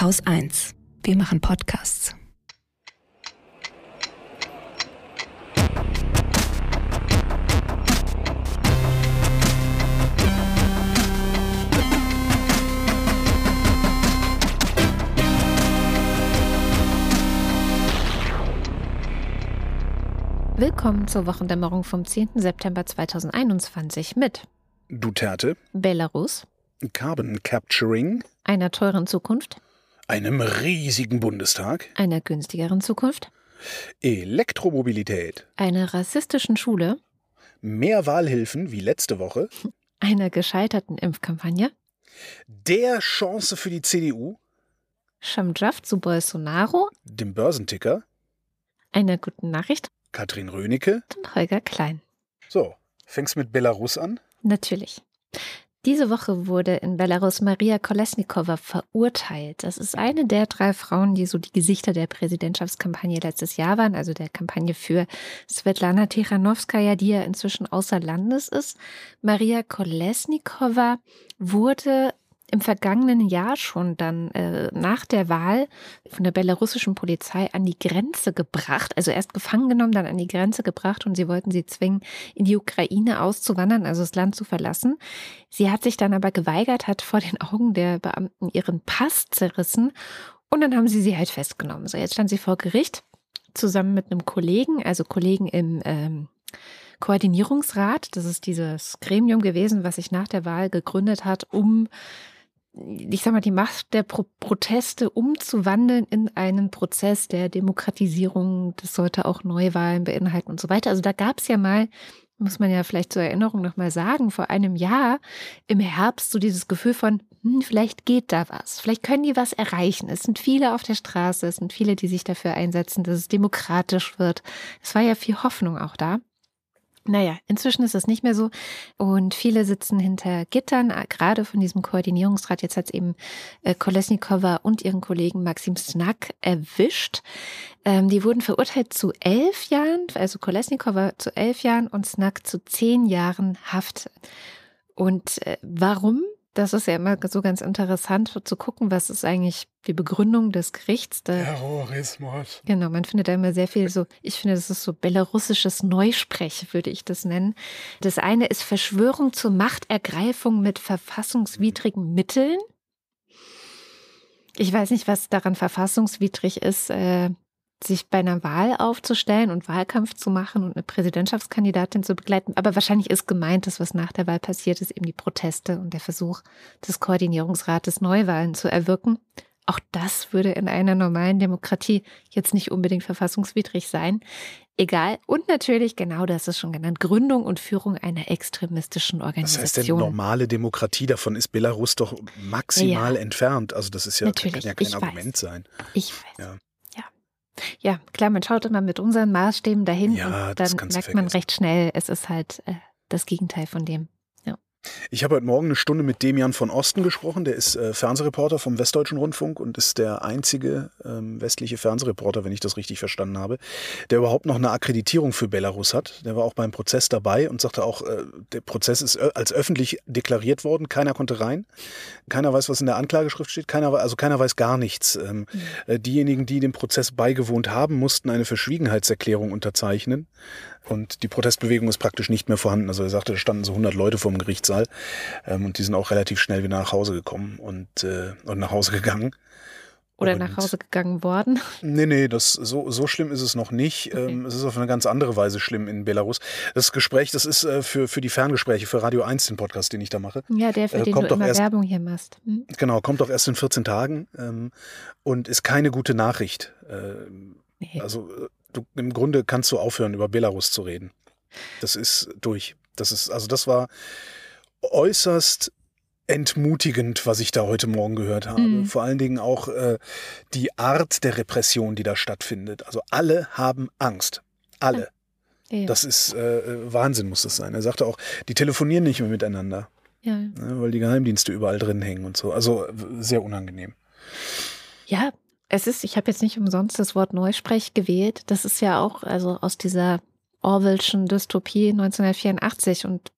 Haus 1. Wir machen Podcasts. Willkommen zur Wochendämmerung vom 10. September 2021 mit Duterte, Belarus, Carbon Capturing, einer teuren Zukunft, einem riesigen Bundestag, einer günstigeren Zukunft, Elektromobilität, einer rassistischen Schule, mehr Wahlhilfen wie letzte Woche, einer gescheiterten Impfkampagne, der Chance für die CDU, Schamdraft zu Bolsonaro, dem Börsenticker, einer guten Nachricht? Katrin Rönecke. und Holger Klein. So, fängst mit Belarus an? Natürlich. Diese Woche wurde in Belarus Maria Kolesnikova verurteilt. Das ist eine der drei Frauen, die so die Gesichter der Präsidentschaftskampagne letztes Jahr waren, also der Kampagne für Svetlana Tichanowskaja, die ja inzwischen außer Landes ist. Maria Kolesnikova wurde im vergangenen Jahr schon dann äh, nach der Wahl von der belarussischen Polizei an die Grenze gebracht, also erst gefangen genommen, dann an die Grenze gebracht und sie wollten sie zwingen, in die Ukraine auszuwandern, also das Land zu verlassen. Sie hat sich dann aber geweigert, hat vor den Augen der Beamten ihren Pass zerrissen und dann haben sie sie halt festgenommen. So, jetzt stand sie vor Gericht zusammen mit einem Kollegen, also Kollegen im ähm, Koordinierungsrat. Das ist dieses Gremium gewesen, was sich nach der Wahl gegründet hat, um ich sag mal, die Macht der Pro Proteste umzuwandeln in einen Prozess der Demokratisierung. Das sollte auch Neuwahlen beinhalten und so weiter. Also da gab es ja mal, muss man ja vielleicht zur Erinnerung nochmal sagen, vor einem Jahr im Herbst so dieses Gefühl von, hm, vielleicht geht da was, vielleicht können die was erreichen. Es sind viele auf der Straße, es sind viele, die sich dafür einsetzen, dass es demokratisch wird. Es war ja viel Hoffnung auch da. Naja, inzwischen ist es nicht mehr so und viele sitzen hinter Gittern, äh, gerade von diesem Koordinierungsrat. Jetzt hat es eben äh, Kolesnikova und ihren Kollegen Maxim Snak erwischt. Ähm, die wurden verurteilt zu elf Jahren, also Kolesnikova zu elf Jahren und Snak zu zehn Jahren Haft. Und äh, warum? Das ist ja immer so ganz interessant zu gucken, was ist eigentlich die Begründung des Gerichts. Terrorismus. Genau, man findet da immer sehr viel so, ich finde, das ist so belarussisches Neusprech, würde ich das nennen. Das eine ist Verschwörung zur Machtergreifung mit verfassungswidrigen Mitteln. Ich weiß nicht, was daran verfassungswidrig ist, äh, sich bei einer Wahl aufzustellen und Wahlkampf zu machen und eine Präsidentschaftskandidatin zu begleiten. Aber wahrscheinlich ist gemeint, dass was nach der Wahl passiert ist, eben die Proteste und der Versuch des Koordinierungsrates Neuwahlen zu erwirken. Auch das würde in einer normalen Demokratie jetzt nicht unbedingt verfassungswidrig sein. Egal. Und natürlich, genau das ist schon genannt, Gründung und Führung einer extremistischen Was Organisation. heißt denn normale Demokratie? Davon ist Belarus doch maximal Ja. entfernt. Also das ist ja, Natürlich, kann ja kein Argument weiß. sein. Ich weiß. Ja. Ja. Klar, man schaut immer mit unseren Maßstäben dahin Ja, und dann merkt man recht schnell, es ist halt äh, das Gegenteil von dem. Ich habe heute Morgen eine Stunde mit Demian von Osten gesprochen. Der ist äh, Fernsehreporter vom Westdeutschen Rundfunk und ist der einzige ähm, westliche Fernsehreporter, wenn ich das richtig verstanden habe, der überhaupt noch eine Akkreditierung für Belarus hat. Der war auch beim Prozess dabei und sagte auch, äh, der Prozess ist ö- als öffentlich deklariert worden. Keiner konnte rein. Keiner weiß, was in der Anklageschrift steht. Keiner, also keiner weiß gar nichts. Ähm, äh, diejenigen, die dem Prozess beigewohnt haben, mussten eine Verschwiegenheitserklärung unterzeichnen. Und die Protestbewegung ist praktisch nicht mehr vorhanden. Also er sagte, da standen so 100 Leute vor dem Gerichtssaal ähm, und die sind auch relativ schnell wieder nach Hause gekommen und, äh, und nach Hause gegangen. Oder Und- nach Hause gegangen worden. Nee, nee, das, so, so schlimm ist es noch nicht. Okay. Ähm, es ist auf eine ganz andere Weise schlimm in Belarus. Das Gespräch, das ist äh, für, für die Ferngespräche, für Radio 1, den Podcast, den ich da mache. Ja, der, für Äh, den kommt du immer erst- Werbung hier machst. Hm? Genau, kommt doch erst in 14 Tagen ähm, und ist keine gute Nachricht. Ähm, Nee. Also äh, du, im Grunde kannst du aufhören, über Belarus zu reden. Das ist durch. Das ist, also das war äußerst entmutigend, was ich da heute Morgen gehört habe. Mhm. Vor allen Dingen auch äh, die Art der Repression, die da stattfindet. Also alle haben Angst. Alle. ja, Das ist äh, Wahnsinn, muss das sein. Er sagte auch, die telefonieren nicht mehr miteinander, ja. ne, weil die Geheimdienste überall drin hängen und so. Also sehr unangenehm. ja, es ist, ich habe jetzt nicht umsonst das Wort Neusprech gewählt. Das ist ja auch also aus dieser Orwellschen Dystopie 1984 und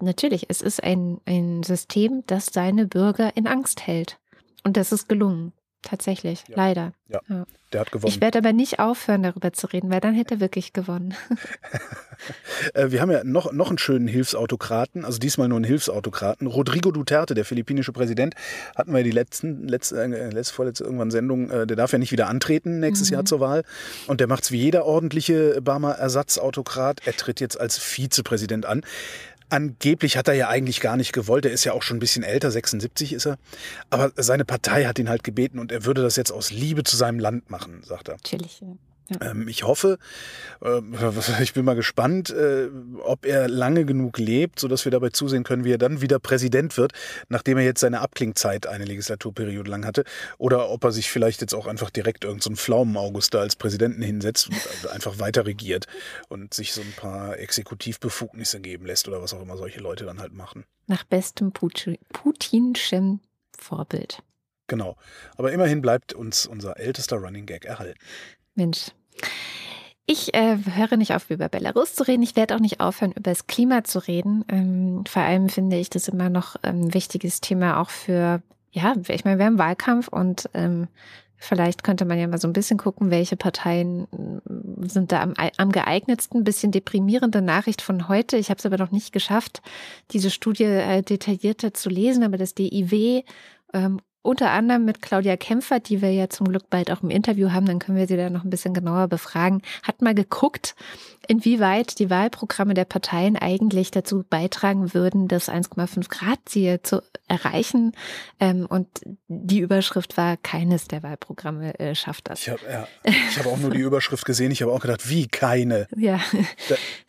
natürlich, es ist ein, ein System, das seine Bürger in Angst hält. Und das ist gelungen. Tatsächlich, Ja. leider. Ja, Ja. der hat gewonnen. Ich werde aber nicht aufhören, darüber zu reden, weil dann hätte er wirklich gewonnen. Äh, wir haben ja noch, noch einen schönen Hilfsautokraten, also diesmal nur einen Hilfsautokraten. Rodrigo Duterte, der philippinische Präsident, hatten wir die letzten, letzte, äh, letzte vorletzte irgendwann Sendung, äh, der darf ja nicht wieder antreten nächstes Mhm. Jahr zur Wahl. Und der macht es wie jeder ordentliche Barmer Ersatzautokrat. Er tritt jetzt als Vizepräsident an. Angeblich hat er ja eigentlich gar nicht gewollt. Er ist ja auch schon ein bisschen älter, 76 ist er. Aber seine Partei hat ihn halt gebeten und er würde das jetzt aus Liebe zu seinem Land machen, sagt er. Natürlich. Ja. Ähm, ich hoffe, äh, ich bin mal gespannt, äh, ob er lange genug lebt, sodass wir dabei zusehen können, wie er dann wieder Präsident wird, nachdem er jetzt seine Abklingzeit eine Legislaturperiode lang hatte. Oder ob er sich vielleicht jetzt auch einfach direkt irgendeinen so Pflaumen-August da als Präsidenten hinsetzt und einfach weiter regiert und sich so ein paar Exekutivbefugnisse geben lässt oder was auch immer solche Leute dann halt machen. Nach bestem Putin, Putinschen Vorbild. Genau. Aber immerhin bleibt uns unser ältester Running Gag erhalten. Mensch. Ich äh, höre nicht auf, über Belarus zu reden. Ich werde auch nicht aufhören, über das Klima zu reden. Ähm, vor allem finde ich das immer noch ein wichtiges Thema auch für, ja, ich meine, wir haben Wahlkampf und ähm, vielleicht könnte man ja mal so ein bisschen gucken, welche Parteien äh, sind da am, am geeignetsten. Ein bisschen deprimierende Nachricht von heute. Ich habe es aber noch nicht geschafft, diese Studie äh, detaillierter zu lesen, aber das DIW ähm, unter anderem mit Claudia Kämpfer, die wir ja zum Glück bald auch im Interview haben, dann können wir sie da noch ein bisschen genauer befragen, hat mal geguckt, inwieweit die Wahlprogramme der Parteien eigentlich dazu beitragen würden, das 1,5 Grad Ziel zu erreichen. Ähm, und die Überschrift war, keines der Wahlprogramme äh, schafft das. Ich habe ja, ich hab auch nur die Überschrift gesehen. Ich habe auch gedacht, wie keine? Ja.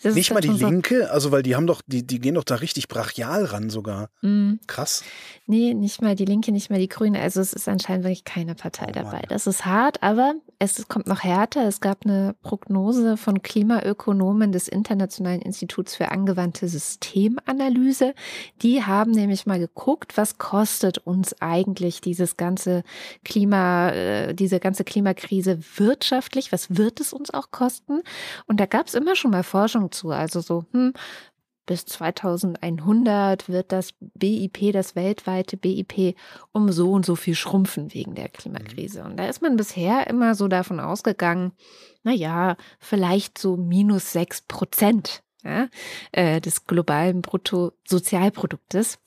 Da, nicht mal die schon so- Linke, also weil die haben doch, die, die gehen doch da richtig brachial ran sogar. Mm. Krass. Nee, nicht mal die Linke, nicht mal die Grüne. Also es ist anscheinend wirklich keine Partei Oh dabei. Das ist hart, aber es kommt noch härter. Es gab eine Prognose von Klimaökonomen des Internationalen Instituts für angewandte Systemanalyse. Die haben nämlich mal geguckt, was kostet uns eigentlich dieses ganze Klima, äh, diese ganze Klimakrise wirtschaftlich? Was wird es uns auch kosten? Und da gab es immer schon mal Forschung zu. Also so, hm, bis 2100 wird das BIP, das weltweite BIP, um so und so viel schrumpfen wegen der Klimakrise. Und da ist man bisher immer so davon ausgegangen, na ja, vielleicht so minus sechs Prozent ja, äh, des globalen Bruttosozialproduktes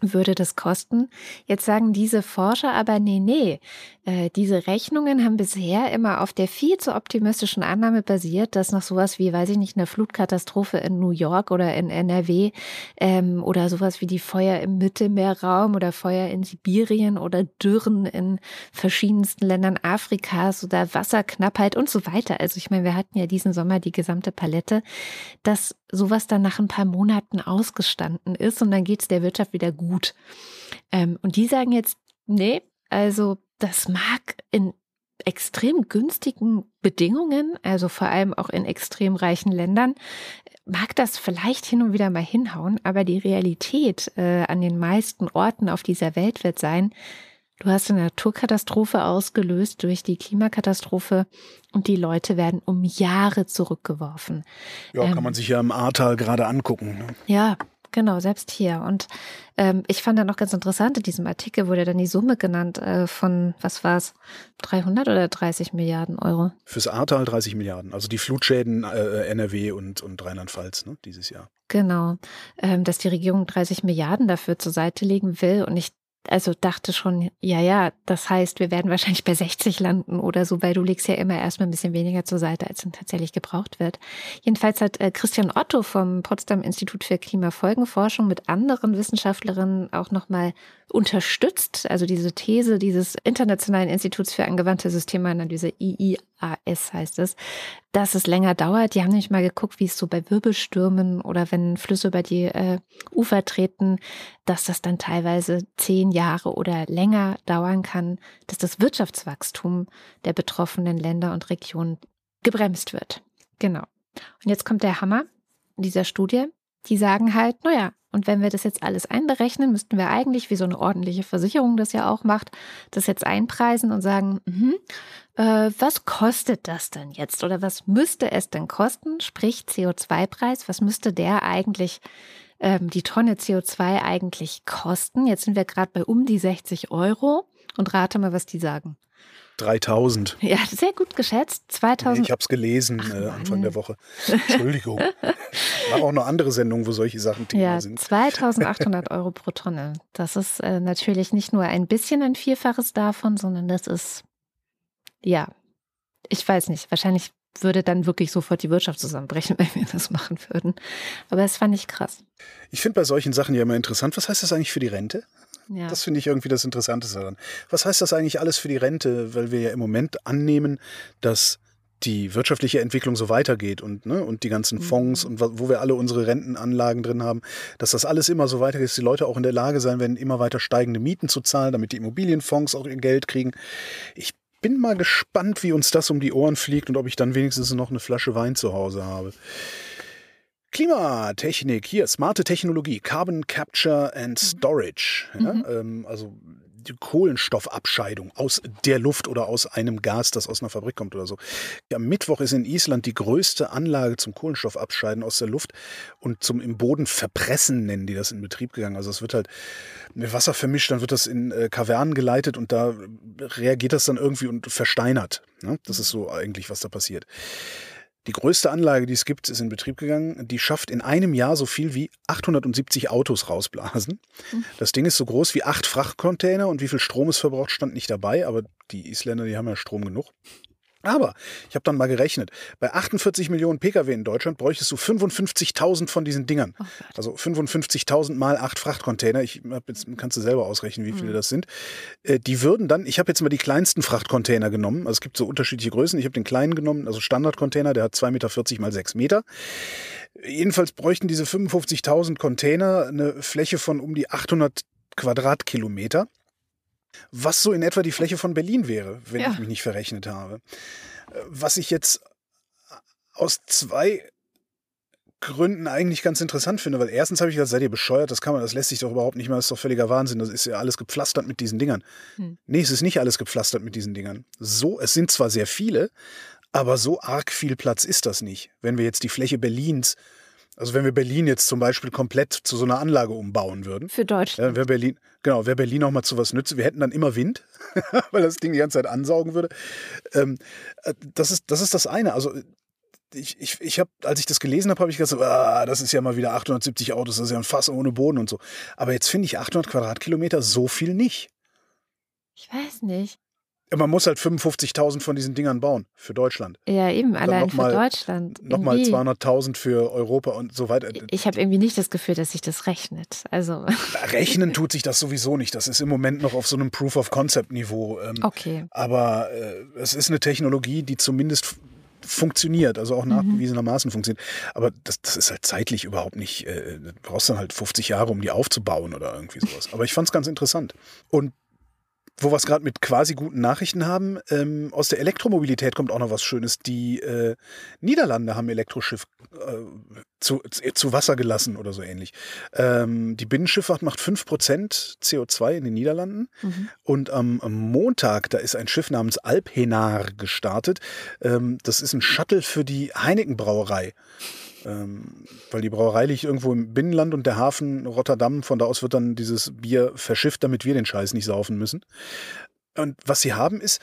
würde das kosten. Jetzt sagen diese Forscher aber, nee, nee, äh, diese Rechnungen haben bisher immer auf der viel zu optimistischen Annahme basiert, dass noch sowas wie, weiß ich nicht, eine Flutkatastrophe in New York oder in NRW ähm, oder sowas wie die Feuer im Mittelmeerraum oder Feuer in Sibirien oder Dürren in verschiedensten Ländern Afrikas oder Wasserknappheit und so weiter. Also ich meine, wir hatten ja diesen Sommer die gesamte Palette, dass sowas dann nach ein paar Monaten ausgestanden ist und dann geht es der Wirtschaft wieder gut. Ähm, und die sagen jetzt, nee, also das mag in extrem günstigen Bedingungen, also vor allem auch in extrem reichen Ländern, mag das vielleicht hin und wieder mal hinhauen, aber die Realität äh, an den meisten Orten auf dieser Welt wird sein, du hast eine Naturkatastrophe ausgelöst durch die Klimakatastrophe und die Leute werden um Jahre zurückgeworfen. Ja, Ähm. kann man sich ja im Ahrtal gerade angucken. Ne? Ja, genau, selbst hier. Und ähm, ich fand dann noch ganz interessant, in diesem Artikel wurde dann die Summe genannt äh, von, was war es, 300 oder 30 Milliarden Euro. Fürs Ahrtal 30 Milliarden. Also die Flutschäden äh, NRW und, und Rheinland-Pfalz ne, dieses Jahr. Genau, ähm, dass die Regierung 30 Milliarden dafür zur Seite legen will. Und ich also dachte schon, ja, ja, das heißt, wir werden wahrscheinlich bei 60 landen oder so, weil du legst ja immer erstmal ein bisschen weniger zur Seite, als dann tatsächlich gebraucht wird. Jedenfalls hat äh, Christian Otto vom Potsdam Institut für Klimafolgenforschung mit anderen Wissenschaftlerinnen auch nochmal unterstützt, also diese These dieses Internationalen Instituts für angewandte Systemanalyse, IIAS heißt es, dass es länger dauert. Die haben nämlich mal geguckt, wie es so bei Wirbelstürmen oder wenn Flüsse über die äh, Ufer treten, dass das dann teilweise zehn Jahre oder länger dauern kann, dass das Wirtschaftswachstum der betroffenen Länder und Regionen gebremst wird. Genau. Und jetzt kommt der Hammer dieser Studie. Die sagen halt, naja, und wenn wir das jetzt alles einberechnen, müssten wir eigentlich, wie so eine ordentliche Versicherung das ja auch macht, das jetzt einpreisen und sagen, mhm, äh, was kostet das denn jetzt? Oder was müsste es denn kosten? Sprich CO2-Preis, was müsste der eigentlich, ähm, die Tonne CO2 eigentlich kosten? Jetzt sind wir gerade bei um die 60 Euro. Und rate mal, was die sagen. 3000. Ja, sehr gut geschätzt. 2000. Ich habe es gelesen Ach, äh, Anfang der Woche. Entschuldigung. Ich mache auch noch andere Sendungen, wo solche Sachen Thema Ja, sind. 2800 Euro pro Tonne. Das ist äh, natürlich nicht nur ein bisschen ein Vielfaches davon, sondern das ist, ja, ich weiß nicht, wahrscheinlich würde dann wirklich sofort die Wirtschaft zusammenbrechen, wenn wir das machen würden. Aber das fand ich krass. Ich finde bei solchen Sachen ja immer interessant, was heißt das eigentlich für die Rente? Ja. Das finde ich irgendwie das Interessanteste daran. Was heißt das eigentlich alles für die Rente? Weil wir ja im Moment annehmen, dass die wirtschaftliche Entwicklung so weitergeht und, ne, und die ganzen Fonds und wa- wo wir alle unsere Rentenanlagen drin haben, dass das alles immer so weitergeht, dass die Leute auch in der Lage sein werden, immer weiter steigende Mieten zu zahlen, damit die Immobilienfonds auch ihr Geld kriegen. Ich bin mal gespannt, wie uns das um die Ohren fliegt und ob ich dann wenigstens noch eine Flasche Wein zu Hause habe. Klimatechnik, hier, smarte Technologie, Carbon Capture and Storage. Ja, ähm, also Kohlenstoffabscheidung aus der Luft oder aus einem Gas, das aus einer Fabrik kommt oder so. Am Mittwoch ist in Island die größte Anlage zum Kohlenstoffabscheiden aus der Luft und zum im Boden verpressen nennen die das in Betrieb gegangen. Also es wird halt mit Wasser vermischt, dann wird das in äh, Kavernen geleitet und da reagiert das dann irgendwie und versteinert. Ne? Das ist so eigentlich, was da passiert. Die größte Anlage, die es gibt, ist in Betrieb gegangen. Die schafft in einem Jahr so viel wie 870 Autos rausblasen. Das Ding ist so groß wie acht Frachtcontainer und wie viel Strom es verbraucht, stand nicht dabei. Aber die Isländer, die haben ja Strom genug. Aber ich habe dann mal gerechnet, bei 48 Millionen Pkw in Deutschland bräuchtest du 55.000 von diesen Dingern. Oh. Also 55.000 mal acht Frachtcontainer. Ich jetzt kannst du selber ausrechnen, wie viele das sind. Äh, Die würden dann, ich habe jetzt mal die kleinsten Frachtcontainer genommen. Also es gibt so unterschiedliche Größen. Ich habe den kleinen genommen, also Standardcontainer, der hat 2,40 Meter mal 6 Meter. Jedenfalls bräuchten diese 55.000 Container eine Fläche von um die 800 Quadratkilometer. Was so in etwa die Fläche von Berlin wäre, wenn Ja. ich mich nicht verrechnet habe. Äh, Was ich jetzt aus zwei Gründen eigentlich ganz interessant finde, weil erstens habe ich gesagt, seid ihr bescheuert, das kann man, das lässt sich doch überhaupt nicht mehr, das ist doch völliger Wahnsinn, das ist ja alles gepflastert mit diesen Dingern. Hm. Nee, es ist nicht alles gepflastert mit diesen Dingern. So, es sind zwar sehr viele, aber so arg viel Platz ist das nicht. Wenn wir jetzt die Fläche Berlins, also wenn wir Berlin jetzt zum Beispiel komplett zu so einer Anlage umbauen würden, Für ja, Deutschland. wäre Berlin, genau, wäre Berlin auch mal zu was nütze. Wir hätten dann immer Wind, weil das Ding die ganze Zeit ansaugen würde. Ähm, äh, das, ist, das ist das eine. Also ich, ich, ich habe, als ich das gelesen habe, habe ich gesagt, ah, das ist ja mal wieder 870 Autos, das ist ja ein Fass ohne Boden und so. Aber jetzt finde ich 800 Quadratkilometer so viel nicht. Ich weiß nicht. Man muss halt 55.000 von diesen Dingern bauen für Deutschland. Ja, eben, allein noch mal- für Deutschland. Nochmal Irgendwie- 200.000 für Europa und so weiter. Ich habe irgendwie nicht das Gefühl, dass sich das rechnet. Also, Rechnen tut sich das sowieso nicht. Das ist im Moment noch auf so einem Proof-of-Concept-Niveau. Ähm, okay. Aber äh, es ist eine Technologie, die zumindest funktioniert, also auch nachgewiesenermaßen funktioniert. Aber das, das ist halt zeitlich überhaupt nicht, äh, du brauchst dann halt 50 Jahre, um die aufzubauen oder irgendwie sowas. Aber ich fand es ganz interessant. Und wo wir es gerade mit quasi guten Nachrichten haben, ähm, aus der Elektromobilität kommt auch noch was Schönes. Die äh, Niederlande haben Elektroschiff äh, zu, zu Wasser gelassen oder so ähnlich. Ähm, die Binnenschifffahrt macht 5% CO2 in den Niederlanden. Mhm. Und am, am Montag, da ist ein Schiff namens Alpenar gestartet. Ähm, das ist ein Shuttle für die Heineken-Brauerei. Ähm, weil die Brauerei liegt irgendwo im Binnenland und der Hafen Rotterdam, von da aus wird dann dieses Bier verschifft, damit wir den Scheiß nicht saufen müssen. Und was sie haben ist,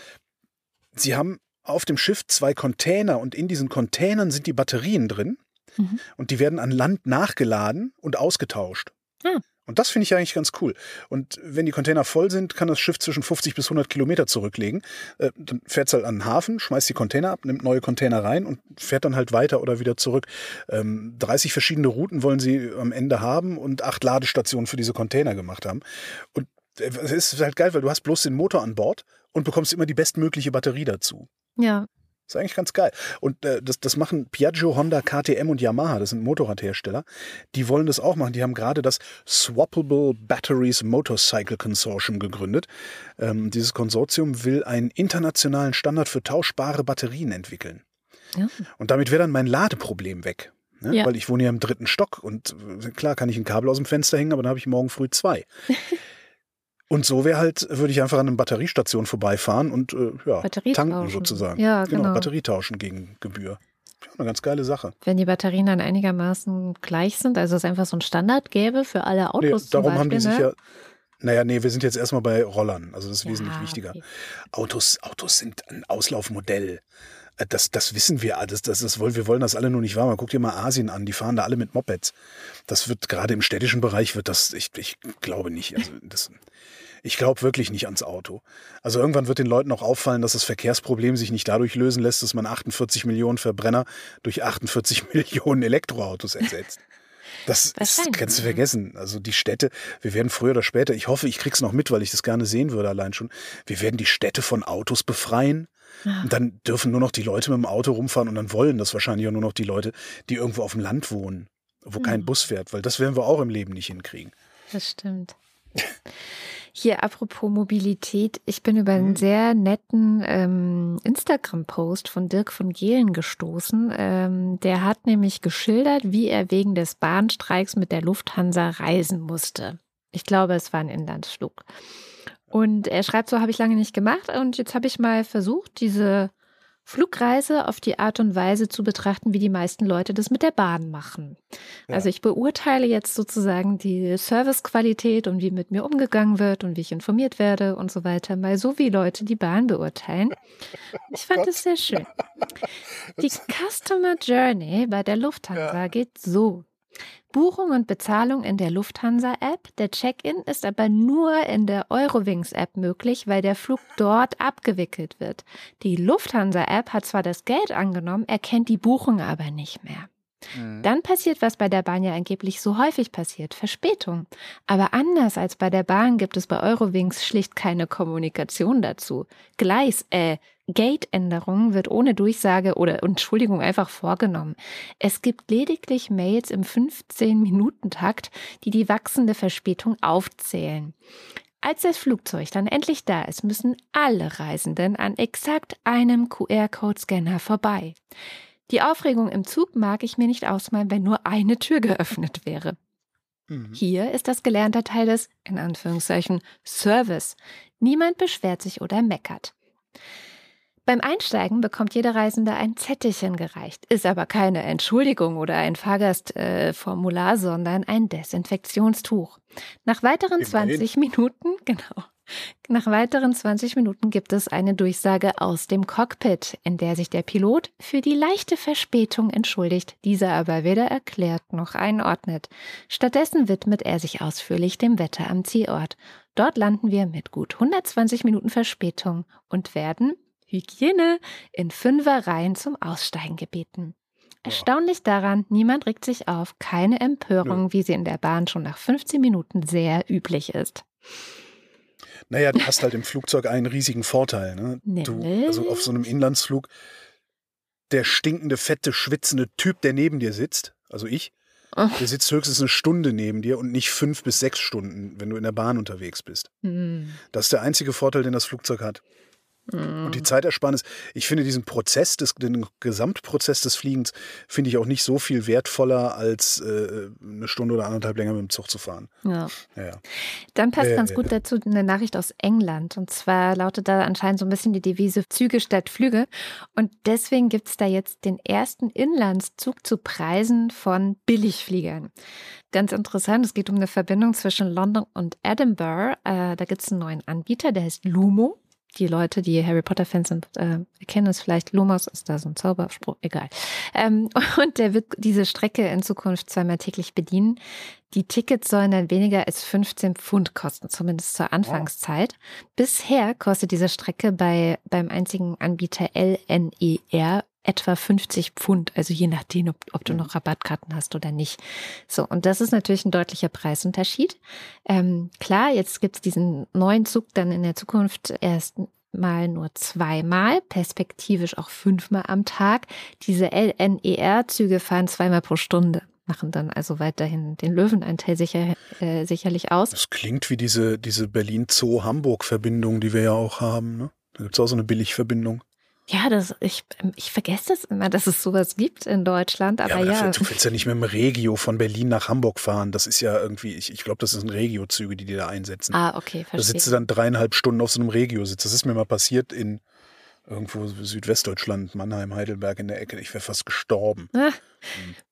sie haben auf dem Schiff zwei Container und in diesen Containern sind die Batterien drin Mhm. und die werden an Land nachgeladen und ausgetauscht. Ah. Und das finde ich eigentlich ganz cool. Und wenn die Container voll sind, kann das Schiff zwischen 50 bis 100 Kilometer zurücklegen. Äh, dann fährt es halt an den Hafen, schmeißt die Container ab, nimmt neue Container rein und fährt dann halt weiter oder wieder zurück. Ähm, 30 verschiedene Routen wollen sie am Ende haben und acht Ladestationen für diese Container gemacht haben. Und äh, es ist halt geil, weil du hast bloß den Motor an Bord und bekommst immer die bestmögliche Batterie dazu. Ja, ist eigentlich ganz geil. Und äh, das, das machen Piaggio, Honda, KTM und Yamaha, das sind Motorradhersteller. Die wollen das auch machen. Die haben gerade das Swappable Batteries Motorcycle Consortium gegründet. Ähm, dieses Konsortium will einen internationalen Standard für tauschbare Batterien entwickeln. ja. Und damit wäre dann mein Ladeproblem weg. Ne? Ja. Weil ich wohne ja im dritten Stock und äh, klar kann ich ein Kabel aus dem Fenster hängen, aber dann habe ich morgen früh zwei. und so wäre halt, würde ich einfach an einer Batteriestation vorbeifahren und äh, ja, tanken tauschen. sozusagen. Ja, genau. genau. Batterie tauschen gegen Gebühr. Ja, eine ganz geile Sache. Wenn die Batterien dann einigermaßen gleich sind, also es einfach so ein Standard gäbe für alle Nee, Autos zum darum Beispiel, haben die sich ne? ja Naja, nee, wir sind jetzt erstmal bei Rollern. Also das ist Ja, wesentlich wichtiger. okay. Autos, Autos sind ein Auslaufmodell. Äh, Das, das wissen wir alles. Das, das wollen, wir wollen das alle nur nicht wahr. Man guckt dir mal Asien an, die fahren da alle mit Mopeds. Das wird gerade im städtischen Bereich wird das, ich, ich glaube nicht. Also das, ich glaube wirklich nicht ans Auto. Also irgendwann wird den Leuten auch auffallen, dass das Verkehrsproblem sich nicht dadurch lösen lässt, dass man 48 Millionen Verbrenner durch 48 Millionen Elektroautos ersetzt. Das ist, Wahrscheinlich, kannst du vergessen. Also die Städte, wir werden früher oder später, ich hoffe, ich krieg's noch mit, weil ich das gerne sehen würde allein schon, wir werden die Städte von Autos befreien. Ja. Und dann dürfen nur noch die Leute mit dem Auto rumfahren und dann wollen das wahrscheinlich auch nur noch die Leute, die irgendwo auf dem Land wohnen, wo kein Mhm. Bus fährt, weil das werden wir auch im Leben nicht hinkriegen. Das stimmt. Hier, apropos Mobilität, ich bin über einen Mhm. sehr netten ähm, Instagram-Post von Dirk von Gehlen gestoßen. Ähm, der hat nämlich geschildert, wie er wegen des Bahnstreiks mit der Lufthansa reisen musste. Ich glaube, es war ein Inlandsflug. Und er schreibt, so habe ich lange nicht gemacht und jetzt habe ich mal versucht, diese Flugreise auf die Art und Weise zu betrachten, wie die meisten Leute das mit der Bahn machen. Ja. Also ich beurteile jetzt sozusagen die Servicequalität und wie mit mir umgegangen wird und wie ich informiert werde und so weiter, mal so wie Leute die Bahn beurteilen. Ich fand es sehr schön. Die Customer Journey bei der Lufthansa geht so. Buchung und Bezahlung in der Lufthansa-App. Der Check-in ist aber nur in der Eurowings-App möglich, weil der Flug dort abgewickelt wird. Die Lufthansa-App hat zwar das Geld angenommen, erkennt die Buchung aber nicht mehr. Dann passiert, was bei der Bahn ja angeblich so häufig passiert, Verspätung. Aber anders als bei der Bahn gibt es bei Eurowings schlicht keine Kommunikation dazu. Gleis, äh, Gate-Änderungen wird ohne Durchsage oder Entschuldigung einfach vorgenommen. Es gibt lediglich Mails im 15-Minuten-Takt, die die wachsende Verspätung aufzählen. Als das Flugzeug dann endlich da ist, müssen alle Reisenden an exakt einem QR-Code-Scanner vorbei. Die Aufregung im Zug mag ich mir nicht ausmalen, wenn nur eine Tür geöffnet wäre. Mhm. Hier ist das gelernte Teil des, in Anführungszeichen, Service. Niemand beschwert sich oder meckert. Beim Einsteigen bekommt jeder Reisende ein Zettelchen gereicht, ist aber keine Entschuldigung oder ein Fahrgastformular, äh, sondern ein Desinfektionstuch. Nach weiteren Immerhin. 20 Minuten, genau, nach weiteren 20 Minuten gibt es eine Durchsage aus dem Cockpit, in der sich der Pilot für die leichte Verspätung entschuldigt, diese aber weder erklärt noch einordnet. Stattdessen widmet er sich ausführlich dem Wetter am Zielort. Dort landen wir mit gut 120 Minuten Verspätung und werden, Hygiene, in Fünferreihen zum Aussteigen gebeten. Erstaunlich daran, niemand regt sich auf, keine Empörung, wie sie in der Bahn schon nach 15 Minuten sehr üblich ist. Naja, du hast halt im Flugzeug einen riesigen Vorteil. Ne? Du, also auf so einem Inlandsflug, der stinkende, fette, schwitzende Typ, der neben dir sitzt, also ich, Oh. der sitzt höchstens eine Stunde neben dir und nicht fünf bis sechs Stunden, wenn du in der Bahn unterwegs bist. Hm. Das ist der einzige Vorteil, den das Flugzeug hat. Und die Zeitersparnis, ich finde diesen Prozess, des, den Gesamtprozess des Fliegens, finde ich auch nicht so viel wertvoller, als äh, eine Stunde oder anderthalb länger mit dem Zug zu fahren. Ja. Ja. Dann passt Ja, ganz gut ja. dazu eine Nachricht aus England. Und zwar lautet da anscheinend so ein bisschen die Devise Züge statt Flüge. Und deswegen gibt es da jetzt den ersten Inlandszug zu Preisen von Billigfliegern. Ganz interessant, es geht um eine Verbindung zwischen London und Edinburgh. Äh, da gibt es einen neuen Anbieter, der heißt Lumo. Die Leute, die Harry Potter-Fans sind, äh, erkennen es vielleicht. Lumos ist da so ein Zauberspruch, egal. Ähm, und der wird diese Strecke in Zukunft zweimal täglich bedienen. Die Tickets sollen dann weniger als 15 Pfund kosten, zumindest zur Anfangszeit. Bisher kostet diese Strecke bei, beim einzigen Anbieter LNER etwa 50 Pfund, also je nachdem, ob, ob du Mhm. noch Rabattkarten hast oder nicht. So, und das ist natürlich ein deutlicher Preisunterschied. Ähm, klar, jetzt gibt's diesen neuen Zug dann in der Zukunft erst mal nur zweimal, perspektivisch auch fünfmal am Tag. Diese LNER-Züge fahren zweimal pro Stunde, machen dann also weiterhin den Löwenanteil sicher, äh, sicherlich aus. Das klingt wie diese, diese Berlin-Zoo-Hamburg-Verbindung, die wir ja auch haben. Ne? Da gibt es auch so eine Billigverbindung. Ja, das, ich, ich vergesse das immer, dass es sowas gibt in Deutschland, aber aber ja. dafür- du willst ja nicht mit dem Regio von Berlin nach Hamburg fahren. Das ist ja irgendwie, ich, ich glaube, das sind Regio-Züge, die die da einsetzen. ah, okay, da sitzt du verstehe. dann dreieinhalb Stunden auf so einem Regio-Sitz. Das ist mir mal passiert in Irgendwo Südwestdeutschland, Mannheim, Heidelberg in der Ecke. Ich wäre fast gestorben. Ah.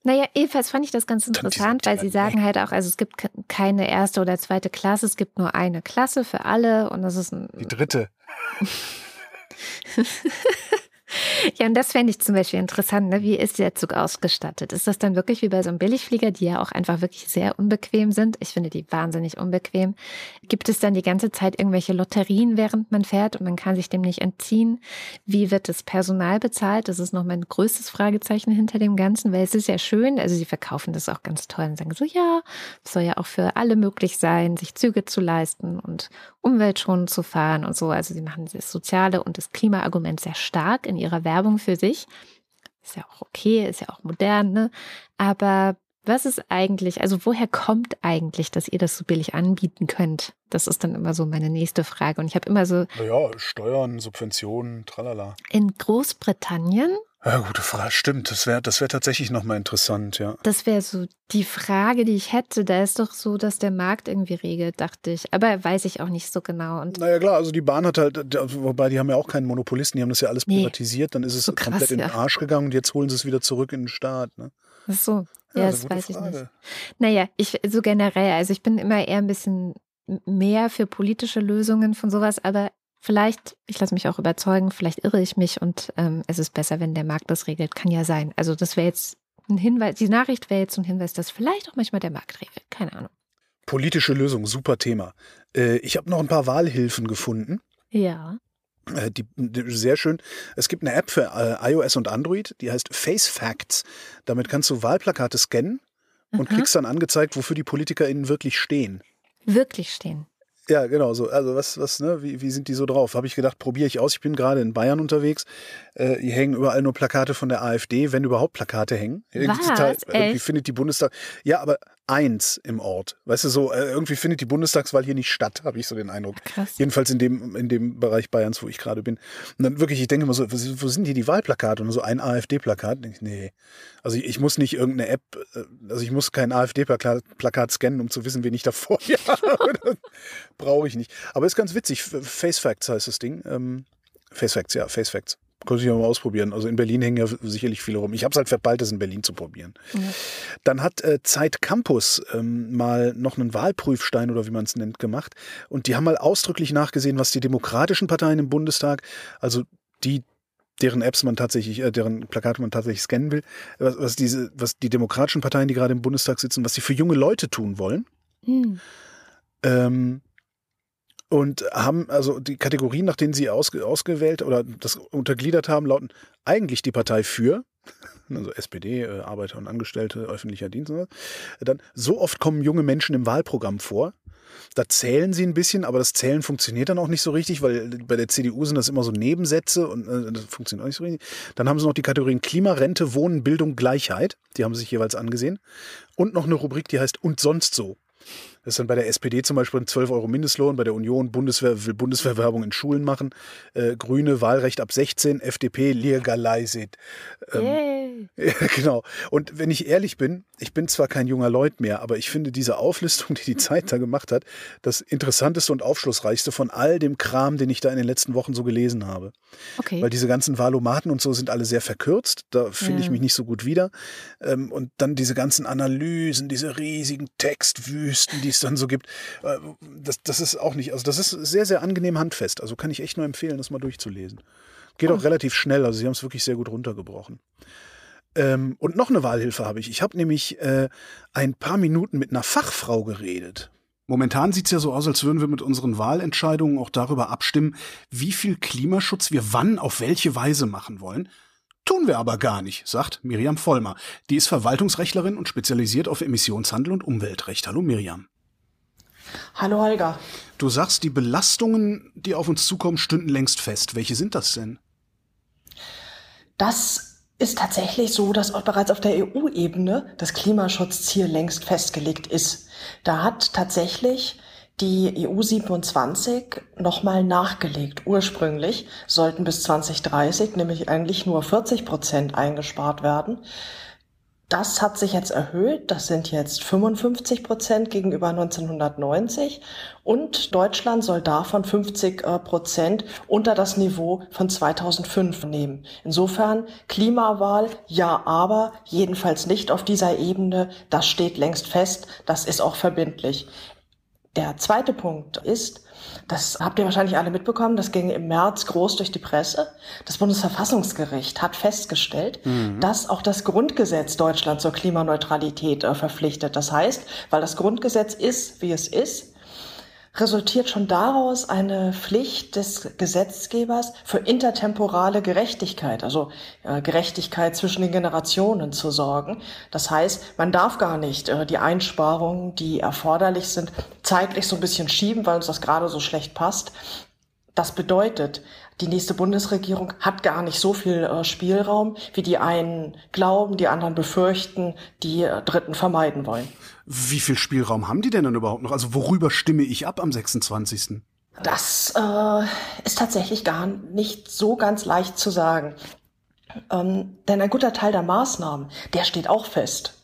Naja, jedenfalls fand ich das ganz interessant, weil sie sagen halt auch, also es gibt keine erste oder zweite Klasse, es gibt nur eine Klasse für alle und das ist ein. Die dritte. Ja, und das fände ich zum Beispiel interessant. Ne? Wie ist der Zug ausgestattet? Ist das dann wirklich wie bei so einem Billigflieger, die ja auch einfach wirklich sehr unbequem sind? Ich finde die wahnsinnig unbequem. Gibt es dann die ganze Zeit irgendwelche Lotterien, während man fährt und man kann sich dem nicht entziehen? Wie wird das Personal bezahlt? Das ist noch mein größtes Fragezeichen hinter dem Ganzen, weil es ist ja schön. Also sie verkaufen das auch ganz toll und sagen so, ja, es soll ja auch für alle möglich sein, sich Züge zu leisten und umweltschonend zu fahren und so. Also sie machen das soziale und das Klimaargument sehr stark in ihrer Werbung für sich. Ist ja auch okay, ist ja auch modern, ne? Aber was ist eigentlich, also woher kommt eigentlich, dass ihr das so billig anbieten könnt? Das ist dann immer so meine nächste Frage. Und ich habe immer so. Naja, Steuern, Subventionen, tralala. In Großbritannien ja, gute Frage. Stimmt, das wäre das wär tatsächlich nochmal interessant, ja. Das wäre so die Frage, die ich hätte. Da ist doch so, dass der Markt irgendwie regelt, dachte ich. Aber weiß ich auch nicht so genau. Und naja, klar, also die Bahn hat halt, wobei die haben ja auch keinen Monopolisten, die haben das ja alles privatisiert, dann ist es so krass, komplett in den Arsch gegangen und jetzt holen sie es wieder zurück in den Staat. Ne? Ach so. Ja, ja das weiß Frage. ich nicht. Naja, ich so generell, also ich bin immer eher ein bisschen mehr für politische Lösungen von sowas, aber Vielleicht, ich lasse mich auch überzeugen, vielleicht irre ich mich und ähm, es ist besser, wenn der Markt das regelt. Kann ja sein. Also das wäre jetzt ein Hinweis, die Nachricht wäre jetzt ein Hinweis, dass vielleicht auch manchmal der Markt regelt. Keine Ahnung. Politische Lösung, super Thema. Äh, ich habe noch ein paar Wahlhilfen gefunden. Ja. Äh, die, die, sehr schön. Es gibt eine App für äh, iOS und Android, die heißt Face Facts. Damit kannst du Wahlplakate scannen und Aha. kriegst dann angezeigt, wofür die PolitikerInnen wirklich stehen. Wirklich stehen. Ja, genau so. Also was, was, ne, wie, wie sind die so drauf? Habe ich gedacht, probiere ich aus. Ich bin gerade in Bayern unterwegs. Äh, hier hängen überall nur Plakate von der AfD, wenn überhaupt Plakate hängen. Irgendwie, was? irgendwie findet die Bundestag. Ja, aber eins im Ort. Weißt du, so äh, irgendwie findet die Bundestagswahl hier nicht statt, habe ich so den Eindruck. Krass. Jedenfalls in dem, in dem Bereich Bayerns, wo ich gerade bin. Und dann wirklich, ich denke immer so, wo sind hier die Wahlplakate? Und so ein AfD-Plakat. Nee. Also ich, ich, muss nicht irgendeine App, äh, also ich muss kein AfD-Plakat Plakat scannen, um zu wissen, wen ich davor habe. Brauche ich nicht. Aber ist ganz witzig. Face Facts heißt das Ding. Ähm, Face Facts, ja, Face Facts. Könnte ich ja mal ausprobieren. Also in Berlin hängen ja sicherlich viele rum. Ich habe es halt verballt, das in Berlin zu probieren. Ja. Dann hat äh, Zeit Campus ähm, mal noch einen Wahlprüfstein oder wie man es nennt gemacht. Und die haben mal ausdrücklich nachgesehen, was die demokratischen Parteien im Bundestag, also die deren Apps man tatsächlich, äh, deren Plakate man tatsächlich scannen will, was, was, diese, was die demokratischen Parteien, die gerade im Bundestag sitzen, was sie für junge Leute tun wollen. Mhm. Ähm, und haben also die Kategorien, nach denen sie ausge, ausgewählt oder das untergliedert haben, lauten eigentlich die Partei für, also SPD, äh, Arbeiter und Angestellte, öffentlicher Dienst. Dann so oft kommen junge Menschen im Wahlprogramm vor. Da zählen sie ein bisschen, aber das Zählen funktioniert dann auch nicht so richtig, weil bei der CDU sind das immer so Nebensätze und äh, das funktioniert auch nicht so richtig. Dann haben sie noch die Kategorien Klima, Rente, Wohnen, Bildung, Gleichheit. Die haben sie sich jeweils angesehen. Und noch eine Rubrik, die heißt Und sonst so. Das ist dann bei der SPD zum Beispiel ein 12 Euro Mindestlohn, bei der Union Bundeswehr will Bundeswehrwerbung in Schulen machen, äh, Grüne Wahlrecht ab 16, FDP legalisiert. Ähm, ja, genau. Und wenn ich ehrlich bin, ich bin zwar kein junger Leut mehr, aber ich finde diese Auflistung, die die Zeit da gemacht hat, das interessanteste und aufschlussreichste von all dem Kram, den ich da in den letzten Wochen so gelesen habe. Okay. Weil diese ganzen Valomaten und so sind alle sehr verkürzt, da finde ja. ich mich nicht so gut wieder. Ähm, und dann diese ganzen Analysen, diese riesigen Textwüsten, die es dann so gibt. Äh, das, das ist auch nicht, also das ist sehr, sehr angenehm handfest. Also kann ich echt nur empfehlen, das mal durchzulesen. Geht auch oh. relativ schnell, also sie haben es wirklich sehr gut runtergebrochen. Ähm, und noch eine Wahlhilfe habe ich. Ich habe nämlich äh, ein paar Minuten mit einer Fachfrau geredet. Momentan sieht es ja so aus, als würden wir mit unseren Wahlentscheidungen auch darüber abstimmen, wie viel Klimaschutz wir wann auf welche Weise machen wollen. Tun wir aber gar nicht, sagt Miriam Vollmer. Die ist Verwaltungsrechtlerin und spezialisiert auf Emissionshandel und Umweltrecht. Hallo Miriam. Hallo Holger. Du sagst, die Belastungen, die auf uns zukommen, stünden längst fest. Welche sind das denn? Das ist tatsächlich so, dass auch bereits auf der EU-Ebene das Klimaschutzziel längst festgelegt ist. Da hat tatsächlich die EU 27 nochmal nachgelegt. Ursprünglich sollten bis 2030 nämlich eigentlich nur 40 Prozent eingespart werden. Das hat sich jetzt erhöht. Das sind jetzt 55 Prozent gegenüber 1990. Und Deutschland soll davon 50 äh, Prozent unter das Niveau von 2005 nehmen. Insofern Klimawahl, ja, aber jedenfalls nicht auf dieser Ebene. Das steht längst fest. Das ist auch verbindlich. Der zweite Punkt ist, das habt ihr wahrscheinlich alle mitbekommen, das ging im März groß durch die Presse. Das Bundesverfassungsgericht hat festgestellt, mhm. dass auch das Grundgesetz Deutschland zur Klimaneutralität äh, verpflichtet. Das heißt, weil das Grundgesetz ist, wie es ist, resultiert schon daraus eine Pflicht des Gesetzgebers für intertemporale Gerechtigkeit, also äh, Gerechtigkeit zwischen den Generationen zu sorgen. Das heißt, man darf gar nicht äh, die Einsparungen, die erforderlich sind, zeitlich so ein bisschen schieben, weil uns das gerade so schlecht passt. Das bedeutet, die nächste Bundesregierung hat gar nicht so viel äh, Spielraum, wie die einen glauben, die anderen befürchten, die Dritten vermeiden wollen. Wie viel Spielraum haben die denn dann überhaupt noch? Also worüber stimme ich ab am 26.? Das äh, ist tatsächlich gar nicht so ganz leicht zu sagen. Ähm, denn ein guter Teil der Maßnahmen, der steht auch fest.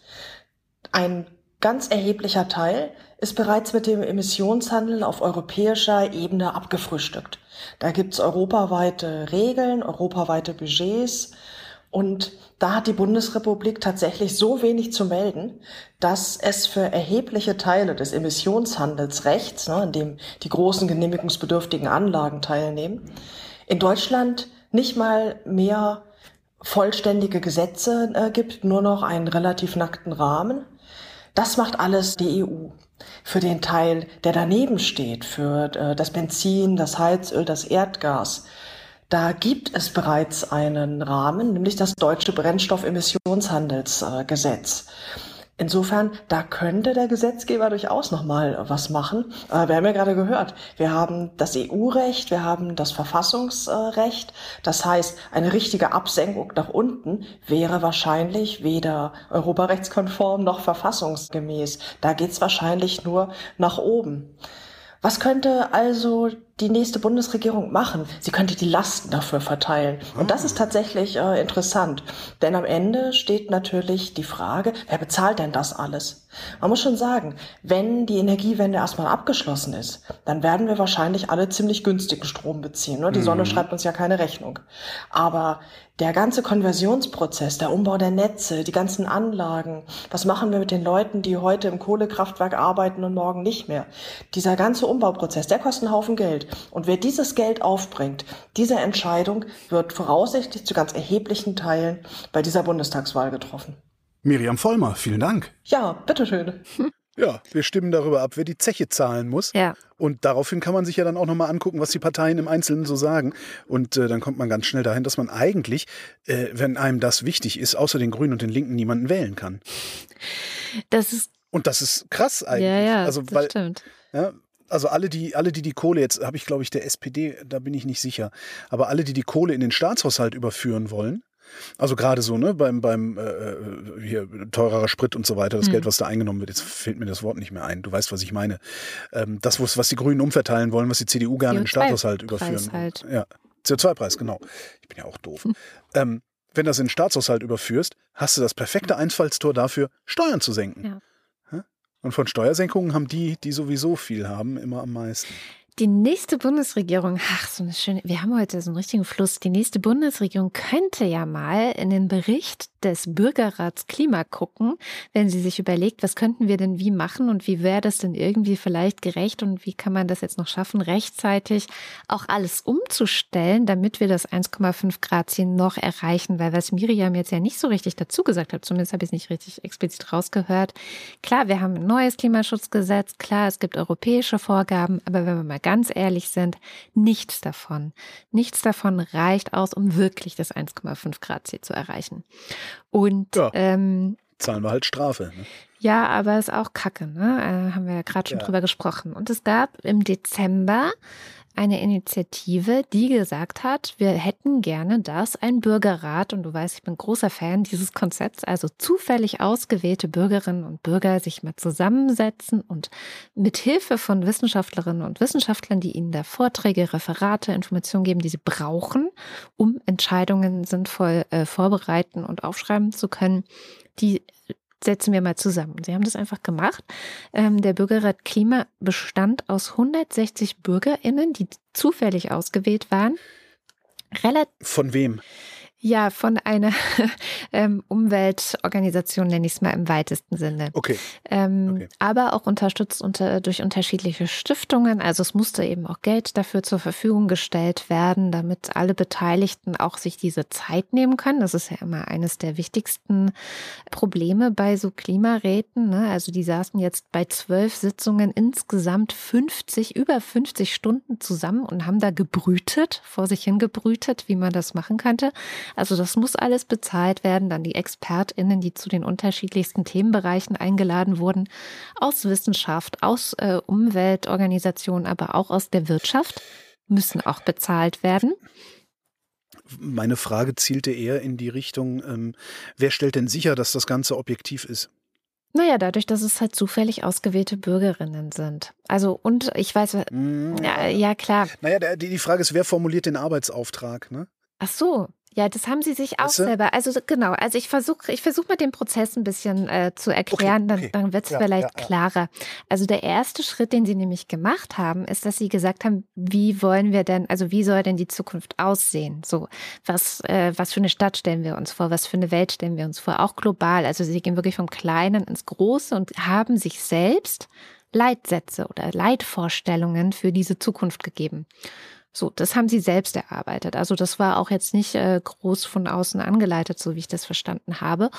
Ein ganz erheblicher Teil ist bereits mit dem Emissionshandel auf europäischer Ebene abgefrühstückt. Da gibt's europaweite Regeln, europaweite Budgets und da hat die Bundesrepublik tatsächlich so wenig zu melden, dass es für erhebliche Teile des Emissionshandelsrechts, ne, in dem die großen genehmigungsbedürftigen Anlagen teilnehmen, in Deutschland nicht mal mehr vollständige Gesetze äh, gibt, nur noch einen relativ nackten Rahmen. Das macht alles die EU. Für den Teil, der daneben steht, für äh, das Benzin, das Heizöl, das Erdgas, da gibt es bereits einen Rahmen, nämlich das deutsche Brennstoffemissionshandelsgesetz. Insofern, da könnte der Gesetzgeber durchaus noch mal was machen. Wir haben ja gerade gehört, wir haben das EU-Recht, wir haben das Verfassungsrecht. Das heißt, eine richtige Absenkung nach unten wäre wahrscheinlich weder europarechtskonform noch verfassungsgemäß. Da geht's wahrscheinlich nur nach oben. Was könnte also die nächste Bundesregierung machen? Sie könnte die Lasten dafür verteilen. Und das ist tatsächlich äh, interessant. Denn am Ende steht natürlich die Frage, wer bezahlt denn das alles? Man muss schon sagen, wenn die Energiewende erstmal abgeschlossen ist, dann werden wir wahrscheinlich alle ziemlich günstigen Strom beziehen. Ne? Die Sonne mhm. schreibt uns ja keine Rechnung. Aber der ganze Konversionsprozess, der Umbau der Netze, die ganzen Anlagen, was machen wir mit den Leuten, die heute im Kohlekraftwerk arbeiten und morgen nicht mehr? Dieser ganze Umbauprozess, der kostet einen Haufen Geld. Und wer dieses Geld aufbringt, diese Entscheidung wird voraussichtlich zu ganz erheblichen Teilen bei dieser Bundestagswahl getroffen. Miriam Vollmer, vielen Dank. Ja, bitteschön. Ja, wir stimmen darüber ab, wer die Zeche zahlen muss. Ja. Und daraufhin kann man sich ja dann auch nochmal angucken, was die Parteien im Einzelnen so sagen. Und äh, dann kommt man ganz schnell dahin, dass man eigentlich, äh, wenn einem das wichtig ist, außer den Grünen und den Linken niemanden wählen kann. Das ist. Und das ist krass eigentlich. Ja, ja, also, das weil, stimmt. Ja, also alle die, alle die die Kohle jetzt, habe ich glaube ich der SPD, da bin ich nicht sicher, aber alle die die Kohle in den Staatshaushalt überführen wollen, also gerade so, ne, beim, beim äh, äh, hier, teurerer Sprit und so weiter, das mhm. Geld, was da eingenommen wird, jetzt fällt mir das Wort nicht mehr ein. Du weißt, was ich meine. Ähm, das, was die Grünen umverteilen wollen, was die CDU gerne in den Staatshaushalt überführen. Halt. Ja. CO2-Preis, genau. Ich bin ja auch doof. Hm. Ähm, wenn du das in den Staatshaushalt überführst, hast du das perfekte Einfallstor dafür, Steuern zu senken. Ja. Und von Steuersenkungen haben die, die sowieso viel haben, immer am meisten. Die nächste Bundesregierung, ach, so eine schöne, wir haben heute so einen richtigen Fluss. Die nächste Bundesregierung könnte ja mal in den Bericht des Bürgerrats Klima gucken, wenn sie sich überlegt, was könnten wir denn wie machen und wie wäre das denn irgendwie vielleicht gerecht und wie kann man das jetzt noch schaffen, rechtzeitig auch alles umzustellen, damit wir das 1,5 Grad Ziel noch erreichen, weil was Miriam jetzt ja nicht so richtig dazu gesagt hat, zumindest habe ich es nicht richtig explizit rausgehört. Klar, wir haben ein neues Klimaschutzgesetz, klar, es gibt europäische Vorgaben, aber wenn wir mal ganz ehrlich sind, nichts davon, nichts davon reicht aus, um wirklich das 1,5 Grad Ziel zu erreichen. Und ja, ähm, zahlen wir halt Strafe. Ne? Ja, aber ist auch Kacke, ne? Äh, haben wir ja gerade schon ja. drüber gesprochen. Und es gab im Dezember eine Initiative, die gesagt hat, wir hätten gerne, dass ein Bürgerrat, und du weißt, ich bin großer Fan dieses Konzepts, also zufällig ausgewählte Bürgerinnen und Bürger sich mal zusammensetzen und mit Hilfe von Wissenschaftlerinnen und Wissenschaftlern, die ihnen da Vorträge, Referate, Informationen geben, die sie brauchen, um Entscheidungen sinnvoll äh, vorbereiten und aufschreiben zu können, die setzen wir mal zusammen. Sie haben das einfach gemacht. Ähm, der Bürgerrat Klima bestand aus 160 BürgerInnen, die zufällig ausgewählt waren. Relativ Von wem? Ja, von einer ähm, Umweltorganisation nenne ich es mal im weitesten Sinne. Okay. Ähm, okay. Aber auch unterstützt unter, durch unterschiedliche Stiftungen. Also es musste eben auch Geld dafür zur Verfügung gestellt werden, damit alle Beteiligten auch sich diese Zeit nehmen können. Das ist ja immer eines der wichtigsten Probleme bei so Klimaräten. Ne? Also die saßen jetzt bei zwölf Sitzungen insgesamt 50, über 50 Stunden zusammen und haben da gebrütet, vor sich hin gebrütet, wie man das machen könnte. Also das muss alles bezahlt werden. Dann die ExpertInnen, die zu den unterschiedlichsten Themenbereichen eingeladen wurden, aus Wissenschaft, aus äh, Umweltorganisationen, aber auch aus der Wirtschaft, müssen auch bezahlt werden. Meine Frage zielte eher in die Richtung, ähm, wer stellt denn sicher, dass das Ganze objektiv ist? Naja, dadurch, dass es halt zufällig ausgewählte Bürgerinnen sind. Also, und ich weiß, mm, ja, ja, klar. Naja, die, die Frage ist, wer formuliert den Arbeitsauftrag, ne? Ach so, ja, das haben sie sich auch weißt du? selber. Also genau, also ich versuche ich versuch mal den Prozess ein bisschen äh, zu erklären, okay, okay. dann, dann wird es ja, vielleicht ja, klarer. Also der erste Schritt, den sie nämlich gemacht haben, ist, dass sie gesagt haben, wie wollen wir denn, also wie soll denn die Zukunft aussehen? So, was, äh, was für eine Stadt stellen wir uns vor, was für eine Welt stellen wir uns vor, auch global. Also sie gehen wirklich vom Kleinen ins Große und haben sich selbst Leitsätze oder Leitvorstellungen für diese Zukunft gegeben. So, das haben sie selbst erarbeitet. Also das war auch jetzt nicht äh, groß von außen angeleitet, so wie ich das verstanden habe.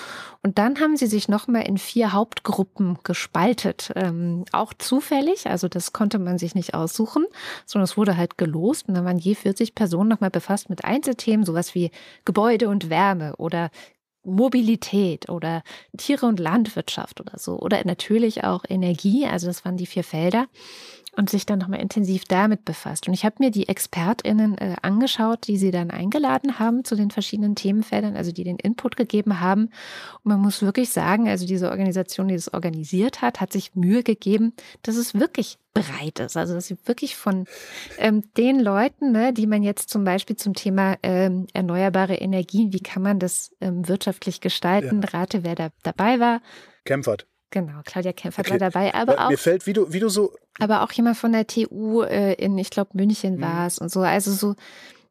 Und dann haben sie sich nochmal in vier Hauptgruppen gespaltet. Ähm, auch zufällig, also das konnte man sich nicht aussuchen, sondern es wurde halt gelost. Und dann waren je 40 Personen nochmal befasst mit Einzelthemen, sowas wie Gebäude und Wärme oder Mobilität oder Tiere und Landwirtschaft oder so. Oder natürlich auch Energie. Also das waren die vier Felder und sich dann nochmal intensiv damit befasst. Und ich habe mir die ExpertInnen äh, angeschaut, die sie dann eingeladen haben zu den verschiedenen Themenfeldern, also die den Input gegeben haben. Und man muss wirklich sagen, also diese Organisation, die das organisiert hat, hat sich Mühe gegeben, dass es wirklich breit ist. Also dass sie wirklich von ähm, den Leuten, ne, die man jetzt zum Beispiel zum Thema ähm, erneuerbare Energien, wie kann man das ähm, wirtschaftlich gestalten, ja. rate, wer da dabei war. Kämpfert. Genau, Claudia Kempfert okay. war dabei, aber auch. Mir fällt, wie du, wie du so. Aber auch jemand von der TU äh, in, ich glaube, München mhm. war es und so. Also so,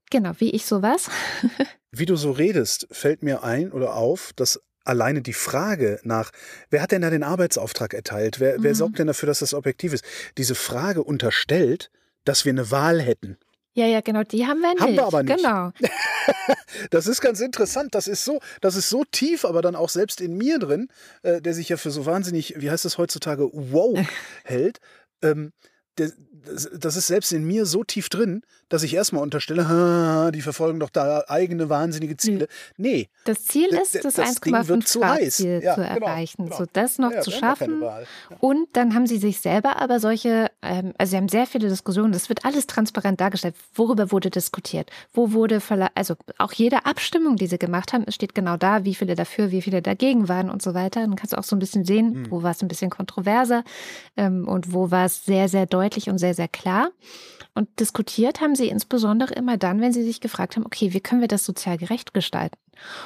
genau, wie ich sowas. wie du so redest, fällt mir ein oder auf, dass alleine die Frage nach, wer hat denn da den Arbeitsauftrag erteilt? Wer, mhm. wer sorgt denn dafür, dass das objektiv ist? Diese Frage unterstellt, dass wir eine Wahl hätten. Ja, ja, genau, die haben wir nicht. Haben wir aber nicht. Genau. das ist ganz interessant. Das ist so, das ist so tief, aber dann auch selbst in mir drin, äh, der sich ja für so wahnsinnig, wie heißt das heutzutage, wow hält. Ähm, das ist selbst in mir so tief drin, dass ich erstmal unterstelle, die verfolgen doch da eigene wahnsinnige Ziele. Nee. Das Ziel ist, das, das 1,5 Grad Ziel ja, zu genau, erreichen, genau. so das noch ja, zu schaffen. Ja. Und dann haben sie sich selber aber solche, ähm, also sie haben sehr viele Diskussionen, das wird alles transparent dargestellt. Worüber wurde diskutiert? Wo wurde, also auch jede Abstimmung, die sie gemacht haben, steht genau da, wie viele dafür, wie viele dagegen waren und so weiter. Dann kannst du auch so ein bisschen sehen, mhm. wo war es ein bisschen kontroverser ähm, und wo war es sehr, sehr deutlich und sehr, sehr klar. Und diskutiert haben sie insbesondere immer dann, wenn sie sich gefragt haben, okay, wie können wir das sozial gerecht gestalten?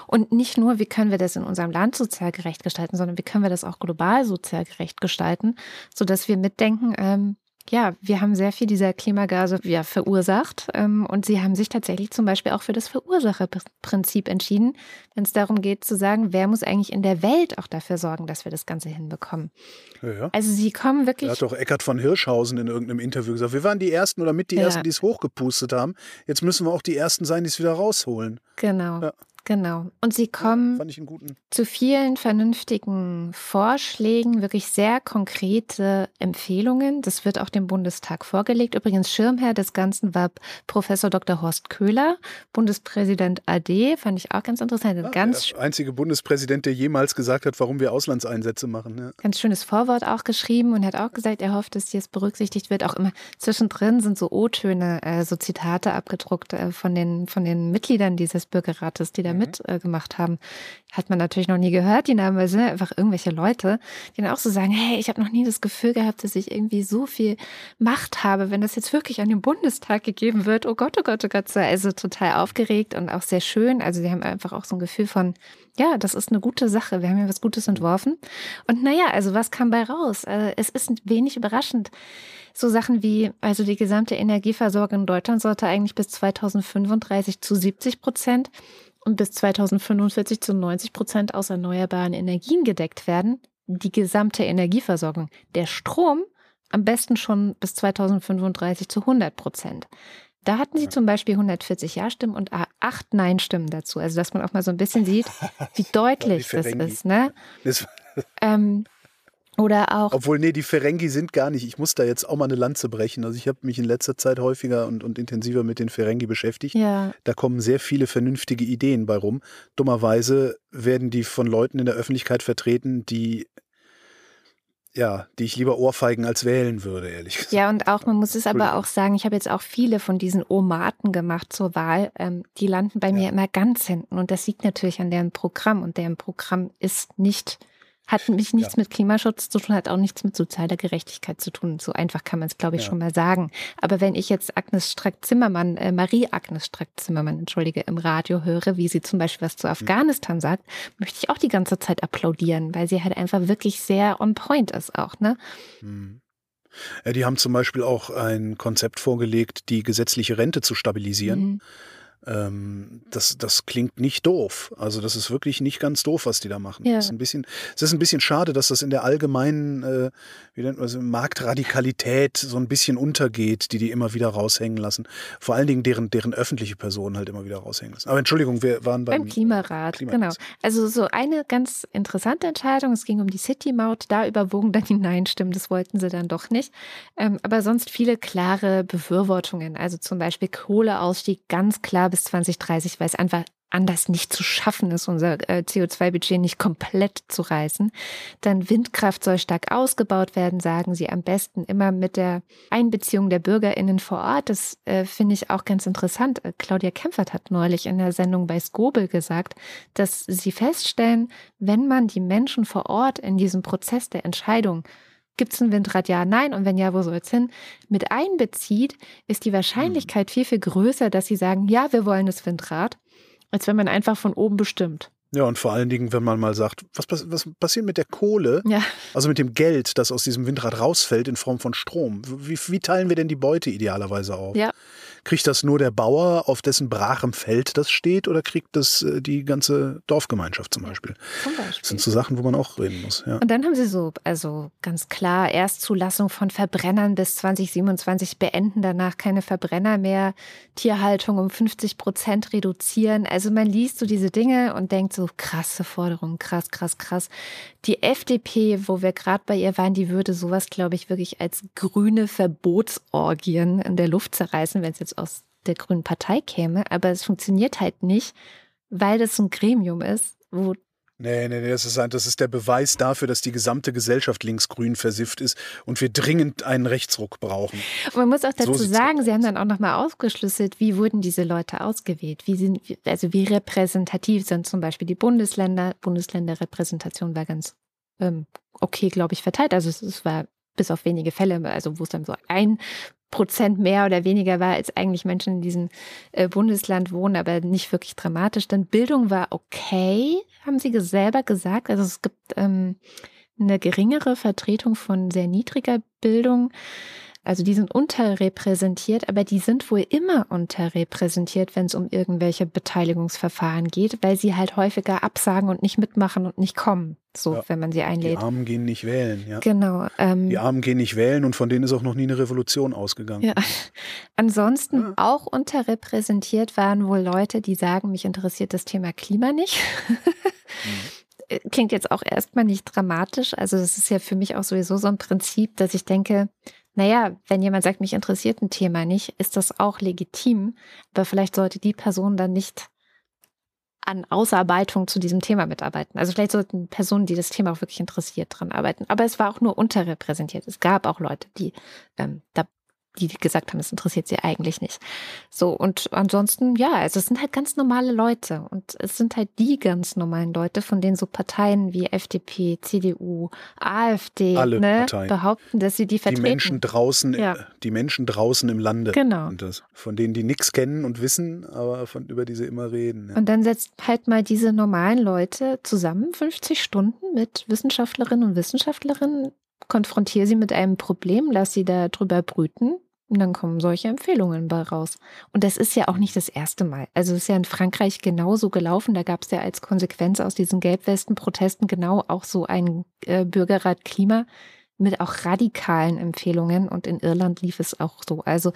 Und nicht nur, wie können wir das in unserem Land sozial gerecht gestalten, sondern wie können wir das auch global sozial gerecht gestalten, sodass wir mitdenken, ähm, ja, wir haben sehr viel dieser Klimagase ja, verursacht ähm, und sie haben sich tatsächlich zum Beispiel auch für das Verursacherprinzip entschieden, wenn es darum geht zu sagen, wer muss eigentlich in der Welt auch dafür sorgen, dass wir das Ganze hinbekommen. Ja, ja. Also sie kommen wirklich. Da hat doch Eckart von Hirschhausen in irgendeinem Interview gesagt, wir waren die Ersten oder mit die. Ersten, die es hochgepustet haben. Jetzt müssen wir auch die Ersten sein, die es wieder rausholen. Genau. Genau. Und sie kommen ja, zu vielen vernünftigen Vorschlägen, wirklich sehr konkrete Empfehlungen. Das wird auch dem Bundestag vorgelegt. Übrigens, Schirmherr des Ganzen war Professor Dr. Horst Köhler, Bundespräsident AD. Fand ich auch ganz interessant. Ja, ganz der einzige Bundespräsident, der jemals gesagt hat, warum wir Auslandseinsätze machen. Ja. Ganz schönes Vorwort auch geschrieben und hat auch gesagt, er hofft, dass jetzt berücksichtigt wird. Auch immer zwischendrin sind so O-Töne, äh, so Zitate abgedruckt äh, von, den, von den Mitgliedern dieses Bürgerrates, die da da mhm. mitgemacht äh, haben. Hat man natürlich noch nie gehört, die Namen, weil sind einfach irgendwelche Leute, die dann auch so sagen, hey, ich habe noch nie das Gefühl gehabt, dass ich irgendwie so viel Macht habe, wenn das jetzt wirklich an den Bundestag gegeben wird. Oh Gott, oh Gott, oh Gott. Also total aufgeregt und auch sehr schön. Also sie haben einfach auch so ein Gefühl von, ja, das ist eine gute Sache. Wir haben ja was Gutes entworfen. Und naja, also was kam bei raus? Äh, es ist wenig überraschend. So Sachen wie, also die gesamte Energieversorgung in Deutschland sollte eigentlich bis 2035 zu 70 Prozent und bis 2045 zu 90 Prozent aus erneuerbaren Energien gedeckt werden. Die gesamte Energieversorgung. Der Strom am besten schon bis 2035 zu 100 Prozent. Da hatten sie zum Beispiel 140 Ja-Stimmen und acht Nein-Stimmen dazu. Also, dass man auch mal so ein bisschen sieht, wie deutlich das ist. Ne? ähm, oder auch. Obwohl, nee, die Ferengi sind gar nicht. Ich muss da jetzt auch mal eine Lanze brechen. Also ich habe mich in letzter Zeit häufiger und, und intensiver mit den Ferengi beschäftigt. Ja. Da kommen sehr viele vernünftige Ideen bei rum. Dummerweise werden die von Leuten in der Öffentlichkeit vertreten, die ja, die ich lieber ohrfeigen als wählen würde, ehrlich gesagt. Ja, und auch, man muss es aber auch sagen, ich habe jetzt auch viele von diesen Omaten gemacht zur Wahl. Ähm, die landen bei ja. mir immer ganz hinten. Und das liegt natürlich an deren Programm. Und deren Programm ist nicht hat mich nichts ja. mit Klimaschutz zu tun, hat auch nichts mit sozialer Gerechtigkeit zu tun. So einfach kann man es, glaube ich, ja. schon mal sagen. Aber wenn ich jetzt Agnes Strack-Zimmermann, äh, Marie-Agnes Strack-Zimmermann, entschuldige, im Radio höre, wie sie zum Beispiel was zu mhm. Afghanistan mhm. sagt, möchte ich auch die ganze Zeit applaudieren, weil sie halt einfach wirklich sehr on point ist auch, ne? Mhm. Die haben zum Beispiel auch ein Konzept vorgelegt, die gesetzliche Rente zu stabilisieren. Mhm ähm, das, das klingt nicht doof. Also das ist wirklich nicht ganz doof, was die da machen. Ja. Es, ist ein bisschen, es ist ein bisschen schade, dass das in der allgemeinen äh, wie nennt man das, Marktradikalität so ein bisschen untergeht, die die immer wieder raushängen lassen. Vor allen Dingen deren, deren öffentliche Personen halt immer wieder raushängen lassen. Aber Entschuldigung, wir waren beim, beim Klimarat. Klimarat. Genau. Also so eine ganz interessante Entscheidung. Es ging um die City-Maut. Da überwogen dann die Nein-Stimmen. Das wollten sie dann doch nicht. Ähm, aber sonst viele klare Befürwortungen. Also zum Beispiel Kohleausstieg ganz klar bis 2030, weil es einfach anders nicht zu schaffen ist, unser äh, CO2-Budget nicht komplett zu reißen. Dann Windkraft soll stark ausgebaut werden, sagen sie am besten immer mit der Einbeziehung der BürgerInnen vor Ort. Das äh, finde ich auch ganz interessant. Äh, Claudia Kempfert hat neulich in der Sendung bei Skobel gesagt, dass sie feststellen, wenn man die Menschen vor Ort in diesem Prozess der Entscheidung Gibt es ein Windrad? Ja, nein. Und wenn ja, wo soll es hin? Mit einbezieht, ist die Wahrscheinlichkeit viel, viel größer, dass sie sagen, ja, wir wollen das Windrad, als wenn man einfach von oben bestimmt. Ja, und vor allen Dingen, wenn man mal sagt, was, was passiert mit der Kohle, ja. also mit dem Geld, das aus diesem Windrad rausfällt in Form von Strom? Wie, wie teilen wir denn die Beute idealerweise auf? Ja. Kriegt das nur der Bauer, auf dessen brachem Feld das steht, oder kriegt das äh, die ganze Dorfgemeinschaft zum Beispiel? Zum Beispiel. Das sind so Sachen, wo man auch reden muss. Ja. Und dann haben sie so, also ganz klar, Erstzulassung von Verbrennern bis 2027 beenden, danach keine Verbrenner mehr, Tierhaltung um 50 Prozent reduzieren. Also man liest so diese Dinge und denkt so, krasse Forderungen, krass, krass, krass. Die FDP, wo wir gerade bei ihr waren, die würde sowas, glaube ich, wirklich als grüne Verbotsorgien in der Luft zerreißen, wenn es jetzt aus der Grünen Partei käme. Aber es funktioniert halt nicht, weil das so ein Gremium ist, wo Nee, nee, nee, das ist, ein, das ist der Beweis dafür, dass die gesamte Gesellschaft linksgrün versifft ist und wir dringend einen Rechtsruck brauchen. Und man muss auch dazu so sagen, Sie haben dann auch nochmal aufgeschlüsselt, wie wurden diese Leute ausgewählt? Wie sind, also wie repräsentativ sind zum Beispiel die Bundesländer? Bundesländerrepräsentation war ganz ähm, okay, glaube ich, verteilt. Also es, es war bis auf wenige Fälle, also wo es dann so ein Prozent mehr oder weniger war, als eigentlich Menschen in diesem äh, Bundesland wohnen, aber nicht wirklich dramatisch. Dann Bildung war okay, haben sie selber gesagt. Also es gibt ähm, eine geringere Vertretung von sehr niedriger Bildung. Also die sind unterrepräsentiert, aber die sind wohl immer unterrepräsentiert, wenn es um irgendwelche Beteiligungsverfahren geht, weil sie halt häufiger absagen und nicht mitmachen und nicht kommen, so ja, wenn man sie einlädt. Die Armen gehen nicht wählen, ja. Genau. Ähm, die Armen gehen nicht wählen und von denen ist auch noch nie eine Revolution ausgegangen. Ja. Ansonsten ja. auch unterrepräsentiert waren wohl Leute, die sagen, mich interessiert das Thema Klima nicht. mhm klingt jetzt auch erstmal nicht dramatisch. Also das ist ja für mich auch sowieso so ein Prinzip, dass ich denke, naja, wenn jemand sagt, mich interessiert ein Thema nicht, ist das auch legitim, aber vielleicht sollte die Person dann nicht an Ausarbeitung zu diesem Thema mitarbeiten. Also vielleicht sollten Personen, die das Thema auch wirklich interessiert, dran arbeiten. Aber es war auch nur unterrepräsentiert. Es gab auch Leute, die ähm, da die gesagt haben, das interessiert sie eigentlich nicht. So, und ansonsten, ja, also es sind halt ganz normale Leute und es sind halt die ganz normalen Leute, von denen so Parteien wie FDP, CDU, AfD Alle ne, Parteien. behaupten, dass sie die Die vertreten. Menschen draußen, Ja. die Menschen draußen im Lande. Genau. Und das, von denen die nichts kennen und wissen, aber von, über die sie immer reden. Ja. Und dann setzt halt mal diese normalen Leute zusammen, 50 Stunden mit Wissenschaftlerinnen und Wissenschaftlerinnen, konfrontiere sie mit einem Problem, lass sie da drüber brüten und dann kommen solche Empfehlungen bei raus. Und das ist ja auch nicht das erste Mal. Also es ist ja in Frankreich genauso gelaufen. Da gab es ja als Konsequenz aus diesen Gelbwesten-Protesten genau auch so einen äh, Bürgerrat Klima mit auch radikalen Empfehlungen. Und in Irland lief es auch so. Also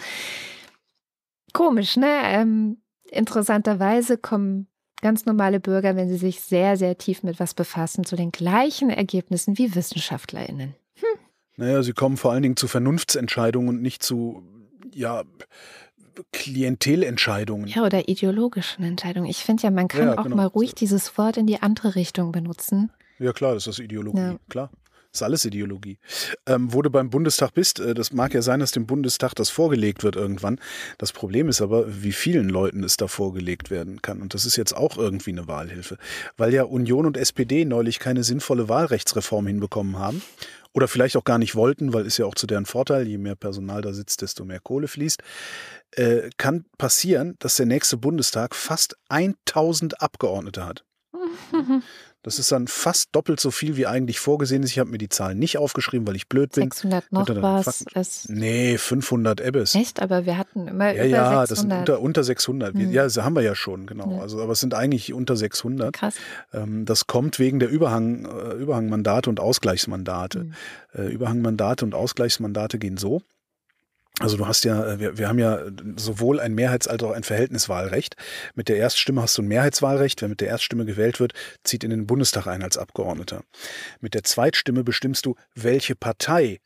komisch, ne? Ähm, interessanterweise kommen ganz normale Bürger, wenn sie sich sehr, sehr tief mit was befassen, zu den gleichen Ergebnissen wie WissenschaftlerInnen. Naja, sie kommen vor allen Dingen zu Vernunftsentscheidungen und nicht zu, ja, Klientelentscheidungen. Ja, oder ideologischen Entscheidungen. Ich finde ja, man kann Ja, auch genau. mal ruhig dieses Wort in die andere Richtung benutzen. Ja, klar, das ist Ideologie, Ja. klar. Das ist alles Ideologie. Ähm, wo du beim Bundestag bist, äh, das mag ja sein, dass dem Bundestag das vorgelegt wird irgendwann. Das Problem ist aber, wie vielen Leuten es da vorgelegt werden kann. Und das ist jetzt auch irgendwie eine Wahlhilfe. Weil ja Union und SPD neulich keine sinnvolle Wahlrechtsreform hinbekommen haben. Oder vielleicht auch gar nicht wollten, weil ist ja auch zu deren Vorteil, je mehr Personal da sitzt, desto mehr Kohle fließt. Äh, kann passieren, dass der nächste Bundestag fast 1000 Abgeordnete hat. Das ist dann fast doppelt so viel, wie eigentlich vorgesehen ist. Ich habe mir die Zahlen nicht aufgeschrieben, weil ich blöd bin. 600 noch was. Es Nee, 500 Ebbes. echt, aber wir hatten immer Ja, über ja, das sind 600. unter, unter 600. Wir- Hm. Ja, das haben wir ja schon, genau. Ja. Also, aber es sind eigentlich unter 600. Krass. Ähm, das kommt wegen der Überhang, äh, Überhangmandate und Ausgleichsmandate. Hm. Äh, Überhangmandate und Ausgleichsmandate gehen so. Also du hast ja, äh, wir, wir haben ja sowohl ein Mehrheits- als auch ein Verhältniswahlrecht. Mit der Erststimme hast du ein Mehrheitswahlrecht. Wer mit der Erststimme gewählt wird, zieht in den Bundestag ein als Abgeordneter. Mit der Zweitstimme bestimmst du, welche Partei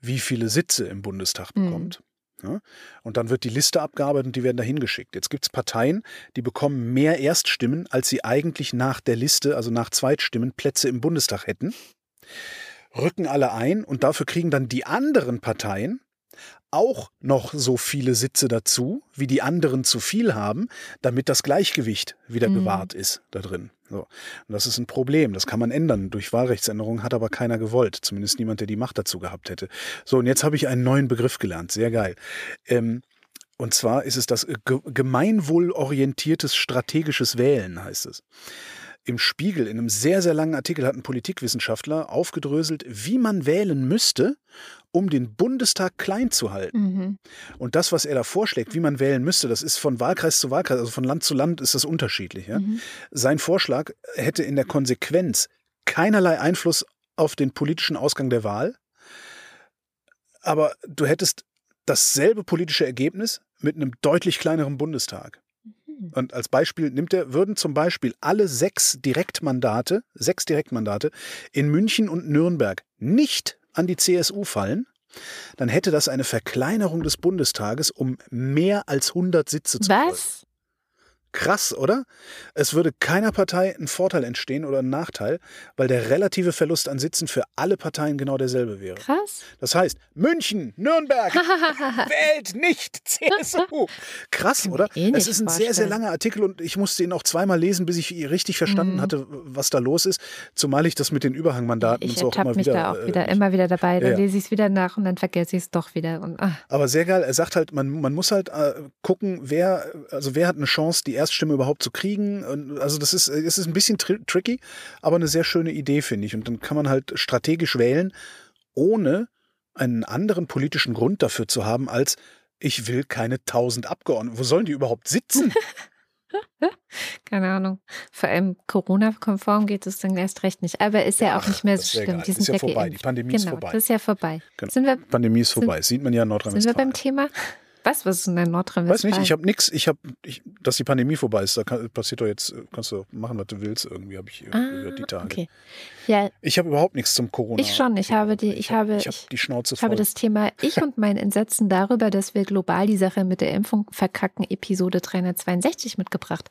wie viele Sitze im Bundestag Mhm. bekommt. Ja? Und dann wird die Liste abgearbeitet und die werden dahin geschickt. Jetzt gibt es Parteien, die bekommen mehr Erststimmen, als sie eigentlich nach der Liste, also nach Zweitstimmen, Plätze im Bundestag hätten. Rücken alle ein und dafür kriegen dann die anderen Parteien auch noch so viele Sitze dazu, wie die anderen zu viel haben, damit das Gleichgewicht wieder Mhm. gewahrt ist da drin. So. Und das ist ein Problem. Das kann man ändern. Durch Wahlrechtsänderungen hat aber keiner gewollt. Zumindest niemand, der die Macht dazu gehabt hätte. So, und jetzt habe ich einen neuen Begriff gelernt. Sehr geil. Ähm, und zwar ist es das ge- gemeinwohlorientiertes strategisches Wählen, heißt es. Im Spiegel, in einem sehr, sehr langen Artikel, hat ein Politikwissenschaftler aufgedröselt, wie man wählen müsste, um den Bundestag klein zu halten. Mhm. Und das, was er da vorschlägt, wie man wählen müsste, das ist von Wahlkreis zu Wahlkreis, also von Land zu Land ist das unterschiedlich. Ja? Mhm. Sein Vorschlag hätte in der Konsequenz keinerlei Einfluss auf den politischen Ausgang der Wahl, aber du hättest dasselbe politische Ergebnis mit einem deutlich kleineren Bundestag. Mhm. Und als Beispiel nimmt er, würden zum Beispiel alle sechs Direktmandate, sechs Direktmandate in München und Nürnberg nicht an die CSU fallen, dann hätte das eine Verkleinerung des Bundestages um mehr als 100 Sitze zu. Was? Krass, oder? Es würde keiner Partei ein Vorteil entstehen oder ein Nachteil, weil der relative Verlust an Sitzen für alle Parteien genau derselbe wäre. Krass. Das heißt, München, Nürnberg, wählt nicht CSU. Krass, oder? eh es ist ein sehr, sehr vorstellen. langer Artikel und ich musste ihn auch zweimal lesen, bis ich richtig verstanden Mhm. hatte, was da los ist. Zumal ich das mit den Überhangmandaten Ich und so auch immer mich wieder. da auch äh, wieder, immer wieder dabei. Dann ja, lese ich es wieder nach und dann vergesse ich es doch wieder. Und, ah. Aber sehr geil. Er sagt halt, man, man muss halt äh, gucken, wer, also wer hat eine Chance, die Erststimme überhaupt zu kriegen. Und also das ist, es ist ein bisschen tri tricky, aber eine sehr schöne Idee, finde ich. Und dann kann man halt strategisch wählen, ohne einen anderen politischen Grund dafür zu haben, als ich will keine tausend Abgeordnete. Wo sollen die überhaupt sitzen? Keine Ahnung. Vor allem Corona-konform geht es dann erst recht nicht. Aber ist ja auch Ach, nicht mehr so schlimm. Die Ist sind ja ja vorbei. Die geimpft. Pandemie genau, ist vorbei. Das ist ja vorbei. Genau. Sind, wir, Pandemie ist vorbei. Sieht man ja in sind wir Nordrhein-Westfalen. beim Thema? Was? Was ist denn in Weiß Nordrhein-Westfalen? nicht, ich habe nichts, ich habe, dass die Pandemie vorbei ist, da kann, passiert doch jetzt, kannst du machen, was du willst, irgendwie habe ich ah, gehört, die Tage. okay. Ja, Ich habe überhaupt nichts zum Corona. Ich schon, ich habe die- ich habe- ich habe die Schnauze ich voll. habe das Thema Ich und mein Entsetzen darüber, dass wir global die Sache mit der Impfung verkacken, Episode 362 mitgebracht.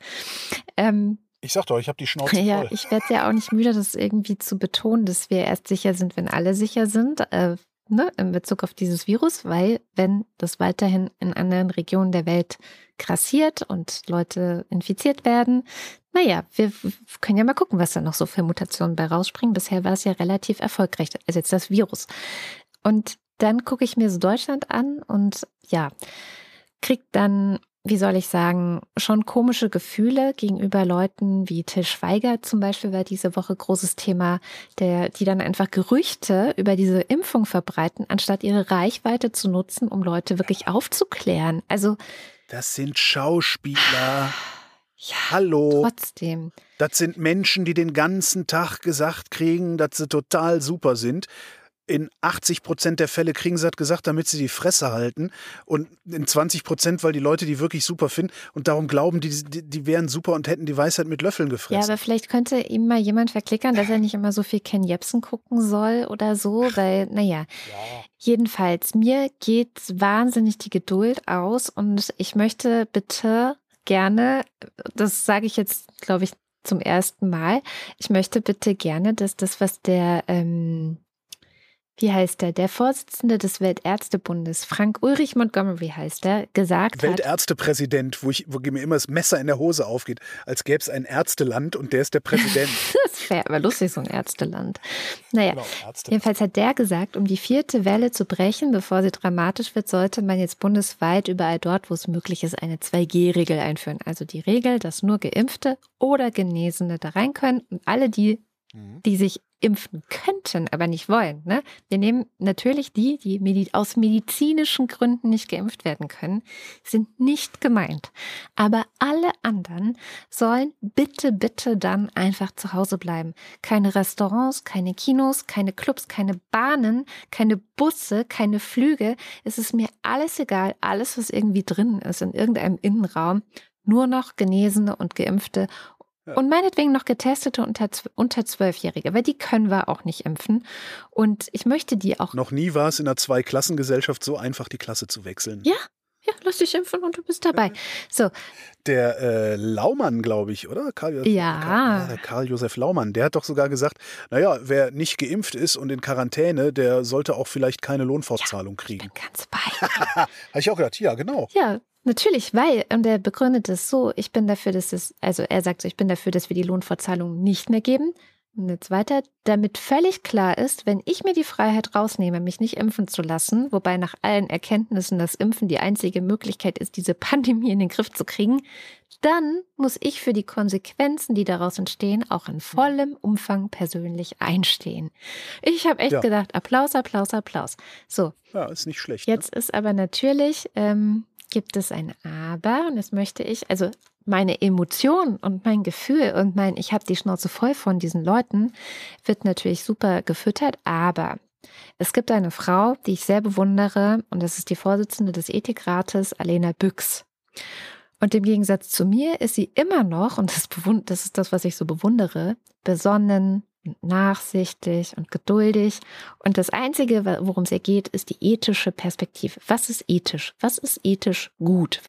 Ähm, ich sag doch, ich habe die Schnauze Ja, voll. ich werde ja auch nicht müde, das irgendwie zu betonen, dass wir erst sicher sind, wenn alle sicher sind. Äh, ne, in Bezug auf dieses Virus, weil wenn das weiterhin in anderen Regionen der Welt grassiert und Leute infiziert werden, naja, wir können ja mal gucken, was da noch so für Mutationen bei rausspringen. Bisher war es ja relativ erfolgreich, also jetzt das Virus. Und dann gucke ich mir so Deutschland an und ja, kriegt dann wie soll ich sagen, schon komische Gefühle gegenüber Leuten wie Till Schweiger zum Beispiel war diese Woche großes Thema, der, die dann einfach Gerüchte über diese Impfung verbreiten, anstatt ihre Reichweite zu nutzen, um Leute wirklich aufzuklären. Also. Das sind Schauspieler. Ja, Hallo. Trotzdem. Das sind Menschen, die den ganzen Tag gesagt kriegen, dass sie total super sind in 80 Prozent der Fälle kriegen sie das gesagt, damit sie die Fresse halten. Und in 20 Prozent, weil die Leute die wirklich super finden und darum glauben, die, die, die wären super und hätten die Weisheit mit Löffeln gefressen. Ja, aber vielleicht könnte ihm mal jemand verklickern, dass er nicht immer so viel Ken Jebsen gucken soll oder so, weil, naja. Ja. Jedenfalls, mir geht wahnsinnig die Geduld aus und ich möchte bitte gerne, das sage ich jetzt, glaube ich, zum ersten Mal, ich möchte bitte gerne, dass das, was der ähm, wie heißt er, der Vorsitzende des Weltärztebundes, Frank Ulrich Montgomery heißt er, gesagt Weltärztepräsident, wo, ich, wo mir immer das Messer in der Hose aufgeht, als gäbe es ein Ärzteland und der ist der Präsident. das wäre aber lustig, so ein Ärzteland. Naja, genau, Ärzte. jedenfalls hat der gesagt, um die vierte Welle zu brechen, bevor sie dramatisch wird, sollte man jetzt bundesweit überall dort, wo es möglich ist, eine 2G-Regel einführen. Also die Regel, dass nur Geimpfte oder Genesene da rein können und alle die mhm. die sich impfen könnten, aber nicht wollen. Ne? Wir nehmen natürlich die, die aus medizinischen Gründen nicht geimpft werden können, sind nicht gemeint. Aber alle anderen sollen bitte, bitte dann einfach zu Hause bleiben. Keine Restaurants, keine Kinos, keine Clubs, keine Bahnen, keine Busse, keine Flüge. Es ist mir alles egal, alles, was irgendwie drin ist in irgendeinem Innenraum. Nur noch Genesene und Geimpfte und meinetwegen noch getestete unter, unter Zwölfjährige, weil die können wir auch nicht impfen. Und ich möchte die auch. Noch nie war es in einer Zweiklassengesellschaft so einfach, die Klasse zu wechseln. Ja, ja, lass dich impfen und du bist dabei. So. Der äh, Laumann, glaube ich, oder? Karl, ja. Karl, Karl Josef Laumann, der hat doch sogar gesagt, naja, wer nicht geimpft ist und in Quarantäne, der sollte auch vielleicht keine Lohnfortzahlung ja, kriegen. Ich bin ganz bei. Habe ich auch gedacht, ja, genau. Ja, Natürlich, weil, und er begründet es so, ich bin dafür, dass es, also er sagt so, ich bin dafür, dass wir die Lohnfortzahlung nicht mehr geben. Und jetzt weiter, damit völlig klar ist, wenn ich mir die Freiheit rausnehme, mich nicht impfen zu lassen, wobei nach allen Erkenntnissen das Impfen die einzige Möglichkeit ist, diese Pandemie in den Griff zu kriegen, dann muss ich für die Konsequenzen, die daraus entstehen, auch in vollem Umfang persönlich einstehen. Ich habe echt ja. gedacht, Applaus, Applaus, Applaus. So. Ja, ist nicht schlecht. Jetzt ne? ist aber natürlich, ähm, gibt es ein Aber und das möchte ich, also meine Emotion und mein Gefühl und mein, ich habe die Schnauze voll von diesen Leuten, wird natürlich super gefüttert, aber es gibt eine Frau, die ich sehr bewundere und das ist die Vorsitzende des Ethikrates, Alena Büchs. Und im Gegensatz zu mir ist sie immer noch, und das, das ist das, was ich so bewundere, besonnen, nachsichtig und geduldig. Und das Einzige, worum es ihr geht, ist die ethische Perspektive. Was ist ethisch? Was ist ethisch gut?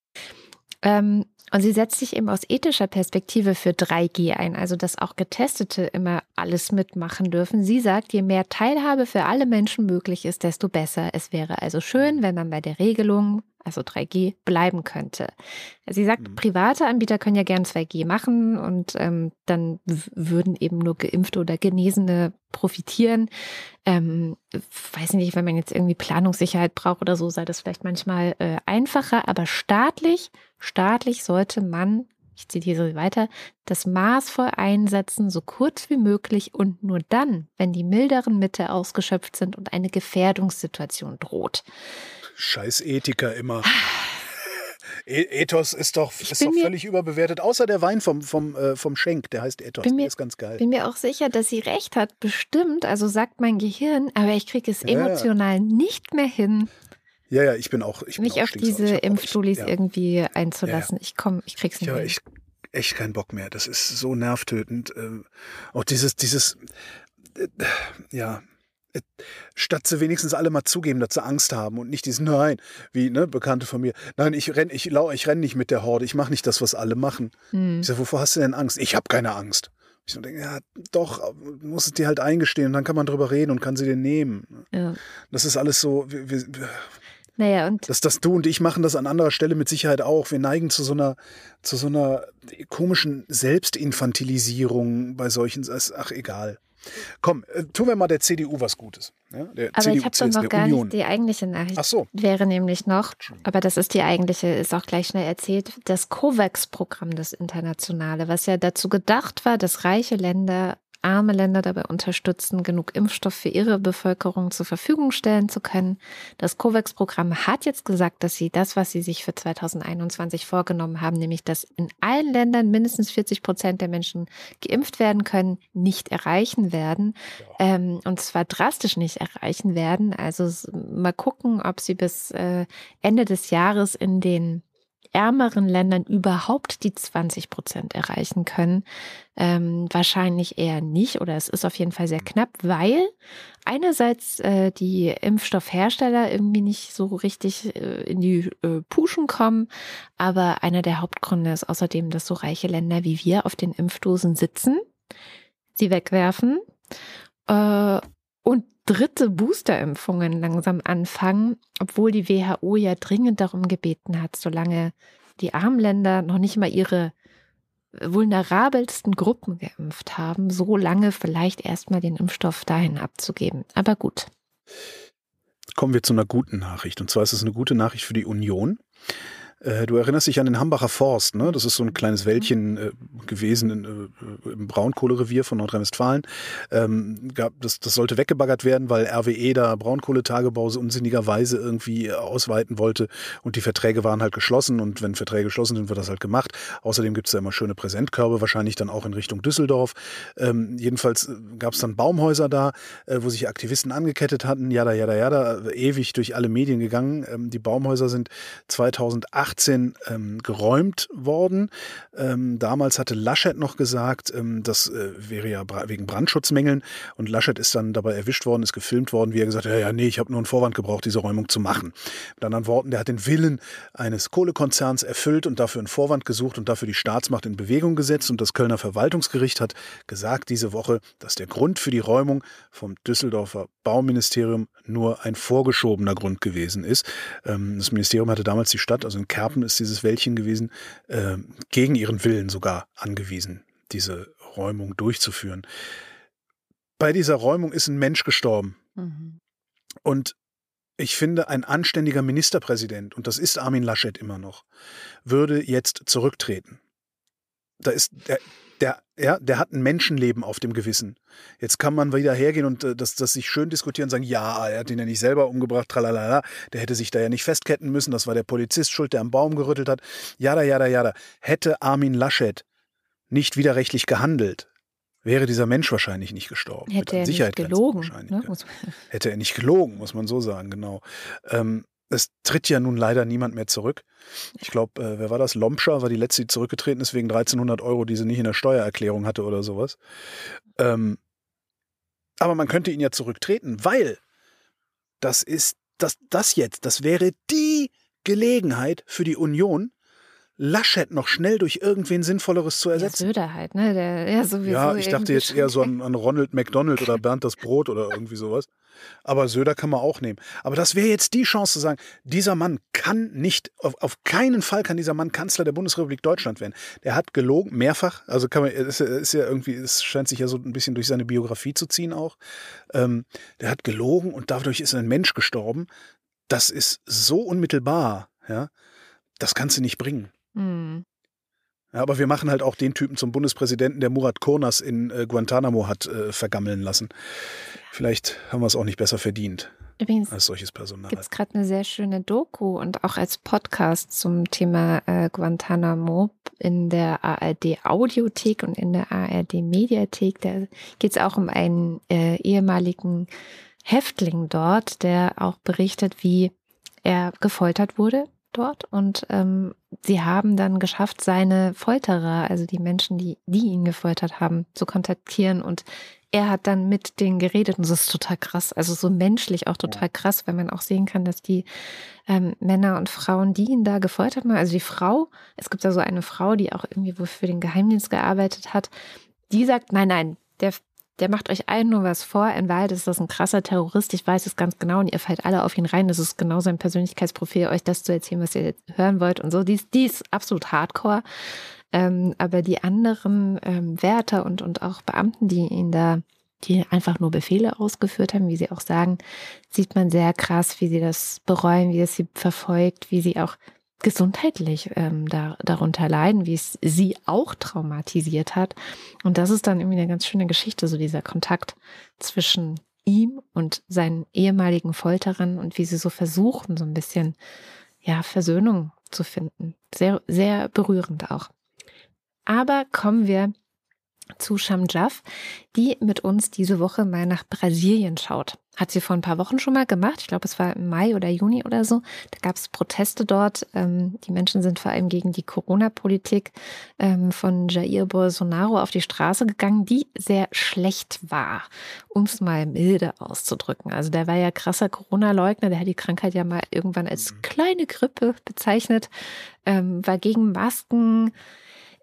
Ähm, und sie setzt sich eben aus ethischer Perspektive für 3G ein, also dass auch Getestete immer alles mitmachen dürfen. Sie sagt, je mehr Teilhabe für alle Menschen möglich ist, desto besser. Es wäre also schön, wenn man bei der Regelung also 3G, bleiben könnte. Sie sagt, mhm. private Anbieter können ja gern 2G machen und ähm, dann würden eben nur Geimpfte oder Genesene profitieren. Ähm, weiß nicht, wenn man jetzt irgendwie Planungssicherheit braucht oder so, sei das vielleicht manchmal äh, einfacher, aber staatlich, staatlich sollte man ich zitiere weiter, das maßvoll einsetzen, so kurz wie möglich und nur dann, wenn die milderen Mittel ausgeschöpft sind und eine Gefährdungssituation droht. Scheiß Ethiker immer. E Ethos ist doch, ist doch völlig mir, überbewertet, außer der Wein vom, vom, äh, vom Schenk, der heißt Ethos, bin der ist ganz geil. bin mir auch sicher, dass sie recht hat, bestimmt, also sagt mein Gehirn, aber ich kriege es ja, emotional ja. nicht mehr hin. Ja, ja, ich bin auch. Ich mich bin auf diese Impfstulis ja. irgendwie einzulassen. Ich komme, ich krieg's nicht ja, mehr. Ich, echt keinen Bock mehr. Das ist so nervtötend. Ähm, auch dieses, dieses, äh, ja, äh, statt sie wenigstens alle mal zugeben, dass sie Angst haben und nicht diesen Nein, wie ne, Bekannte von mir. Nein, ich renn, ich, ich renn nicht mit der Horde. Ich mache nicht das, was alle machen. Hm. Ich sage, wovor hast du denn Angst? Ich habe keine Angst. Ich so denke, ja, doch, muss es dir halt eingestehen und dann kann man drüber reden und kann sie dir nehmen. Ja. Das ist alles so, wir, wir, naja, und dass das du und ich machen das an anderer Stelle mit Sicherheit auch. Wir neigen zu so einer, zu so einer komischen Selbstinfantilisierung bei solchen, ach egal. Komm, äh, tun wir mal der CDU was Gutes. Ja, aber CDU, ich habe doch noch gar Union. nicht die eigentliche Nachricht. Ach so. Wäre nämlich noch, aber das ist die eigentliche, ist auch gleich schnell erzählt, das COVAX-Programm, das internationale, was ja dazu gedacht war, dass reiche Länder arme Länder dabei unterstützen, genug Impfstoff für ihre Bevölkerung zur Verfügung stellen zu können. Das COVAX-Programm hat jetzt gesagt, dass sie das, was sie sich für 2021 vorgenommen haben, nämlich dass in allen Ländern mindestens 40 Prozent der Menschen geimpft werden können, nicht erreichen werden. Ähm, und zwar drastisch nicht erreichen werden. Also mal gucken, ob sie bis äh, Ende des Jahres in den ärmeren Ländern überhaupt die 20 Prozent erreichen können? Ähm, wahrscheinlich eher nicht oder es ist auf jeden Fall sehr knapp, weil einerseits äh, die Impfstoffhersteller irgendwie nicht so richtig äh, in die äh, Puschen kommen, aber einer der Hauptgründe ist außerdem, dass so reiche Länder wie wir auf den Impfdosen sitzen, sie wegwerfen äh, und dritte Boosterimpfungen langsam anfangen, obwohl die WHO ja dringend darum gebeten hat, solange die armen Länder noch nicht mal ihre vulnerabelsten Gruppen geimpft haben, so lange vielleicht erstmal den Impfstoff dahin abzugeben. Aber gut. Kommen wir zu einer guten Nachricht. Und zwar ist es eine gute Nachricht für die Union. Äh, du erinnerst dich an den Hambacher Forst, ne? Das ist so ein kleines Wäldchen äh, gewesen in, äh, im Braunkohlerevier von Nordrhein-Westfalen. Ähm, das, das sollte weggebaggert werden, weil RWE da Braunkohletagebau so unsinnigerweise irgendwie ausweiten wollte und die Verträge waren halt geschlossen und wenn Verträge geschlossen sind, wird das halt gemacht. Außerdem gibt es da immer schöne Präsentkörbe, wahrscheinlich dann auch in Richtung Düsseldorf. Ähm, jedenfalls äh, gab es dann Baumhäuser da, äh, wo sich Aktivisten angekettet hatten, jada, jada, jada, ewig durch alle Medien gegangen. Ähm, die Baumhäuser sind 2008 2018 ähm, geräumt worden. Ähm, damals hatte Laschet noch gesagt, ähm, das äh, wäre ja wegen Brandschutzmängeln. Und Laschet ist dann dabei erwischt worden, ist gefilmt worden, wie er gesagt hat, ja, ja, nee, ich habe nur einen Vorwand gebraucht, diese Räumung zu machen. Mit anderen Worten, der hat den Willen eines Kohlekonzerns erfüllt und dafür einen Vorwand gesucht und dafür die Staatsmacht in Bewegung gesetzt. Und das Kölner Verwaltungsgericht hat gesagt diese Woche, dass der Grund für die Räumung vom Düsseldorfer Bauministerium nur ein vorgeschobener Grund gewesen ist. Ähm, das Ministerium hatte damals die Stadt, also in Kerpen ist dieses Wäldchen gewesen, äh, gegen ihren Willen sogar angewiesen, diese Räumung durchzuführen. Bei dieser Räumung ist ein Mensch gestorben. Mhm. Und ich finde, ein anständiger Ministerpräsident, und das ist Armin Laschet immer noch, würde jetzt zurücktreten. Da ist, der, ja, der hat ein Menschenleben auf dem Gewissen. Jetzt kann man wieder hergehen und äh, das, das sich schön diskutieren und sagen, ja, er hat ihn ja nicht selber umgebracht, tralalala, der hätte sich da ja nicht festketten müssen, das war der Polizist schuld, der am Baum gerüttelt hat. Jada, jada, jada. Hätte Armin Laschet nicht widerrechtlich gehandelt, wäre dieser Mensch wahrscheinlich nicht gestorben. Hätte er nicht gelogen. Ne? Hätte er nicht gelogen, muss man so sagen, genau. Ähm, es tritt ja nun leider niemand mehr zurück. Ich glaube, äh, wer war das? Lomscher war die letzte, die zurückgetreten ist wegen 1300 Euro, die sie nicht in der Steuererklärung hatte oder sowas. Ähm, aber man könnte ihn ja zurücktreten, weil das ist, das, das jetzt, das wäre die Gelegenheit für die Union, Laschet noch schnell durch irgendwen Sinnvolleres zu ersetzen. Ja, Söder halt, ne? Der, ja, sowieso ja, ich dachte jetzt eher so an, an Ronald McDonald oder Bernd das Brot oder irgendwie sowas. Aber Söder kann man auch nehmen. Aber das wäre jetzt die Chance zu sagen, dieser Mann kann nicht, auf, auf keinen Fall kann dieser Mann Kanzler der Bundesrepublik Deutschland werden. Der hat gelogen, mehrfach. Also kann man, ist, ist ja irgendwie, es scheint sich ja so ein bisschen durch seine Biografie zu ziehen auch. Ähm, der hat gelogen und dadurch ist ein Mensch gestorben. Das ist so unmittelbar, ja. Das kannst du nicht bringen. Mhm. Ja, aber wir machen halt auch den Typen zum Bundespräsidenten, der Murat Kurnas in äh, Guantanamo hat äh, vergammeln lassen. Vielleicht haben wir es auch nicht besser verdient. Übrigens als solches Personal. gibt es gerade eine sehr schöne Doku und auch als Podcast zum Thema äh, Guantanamo in der ARD Audiothek und in der ARD Mediathek. Da geht es auch um einen äh, ehemaligen Häftling dort, der auch berichtet, wie er gefoltert wurde dort und ähm, sie haben dann geschafft, seine Folterer, also die Menschen, die, die ihn gefoltert haben, zu kontaktieren und er hat dann mit denen geredet und das ist total krass, also so menschlich auch total krass, weil man auch sehen kann, dass die ähm, Männer und Frauen, die ihn da gefoltert haben, also die Frau, es gibt da so eine Frau, die auch irgendwie wohl für den Geheimdienst gearbeitet hat, Die sagt, nein, nein, der, der macht euch allen nur was vor. In Wahrheit ist das ein krasser Terrorist. Ich weiß es ganz genau und ihr fallt alle auf ihn rein. Das ist genau sein Persönlichkeitsprofil, euch das zu erzählen, was ihr hören wollt und so. Die, ist, die ist absolut hardcore. Ähm, aber die anderen ähm, Wärter und, und auch Beamten, die ihn da, die einfach nur Befehle ausgeführt haben, wie sie auch sagen, sieht man sehr krass, wie sie das bereuen, wie es sie verfolgt, wie sie auch gesundheitlich ähm, da, darunter leiden, wie es sie auch traumatisiert hat. Und das ist dann irgendwie eine ganz schöne Geschichte, so dieser Kontakt zwischen ihm und seinen ehemaligen Folterern und wie sie so versuchen, so ein bisschen, ja, Versöhnung zu finden. Sehr, sehr berührend auch. Aber kommen wir zu Shamjaf, die mit uns diese Woche mal nach Brasilien schaut. Hat sie vor ein paar Wochen schon mal gemacht. Ich glaube, es war im Mai oder Juni oder so. Da gab es Proteste dort. Ähm, die Menschen sind vor allem gegen die Corona-Politik ähm, von Jair Bolsonaro auf die Straße gegangen, die sehr schlecht war, um es mal milde auszudrücken. Also der war ja krasser Corona-Leugner. Der hat die Krankheit ja mal irgendwann als mhm. kleine Grippe bezeichnet, ähm, war gegen Masken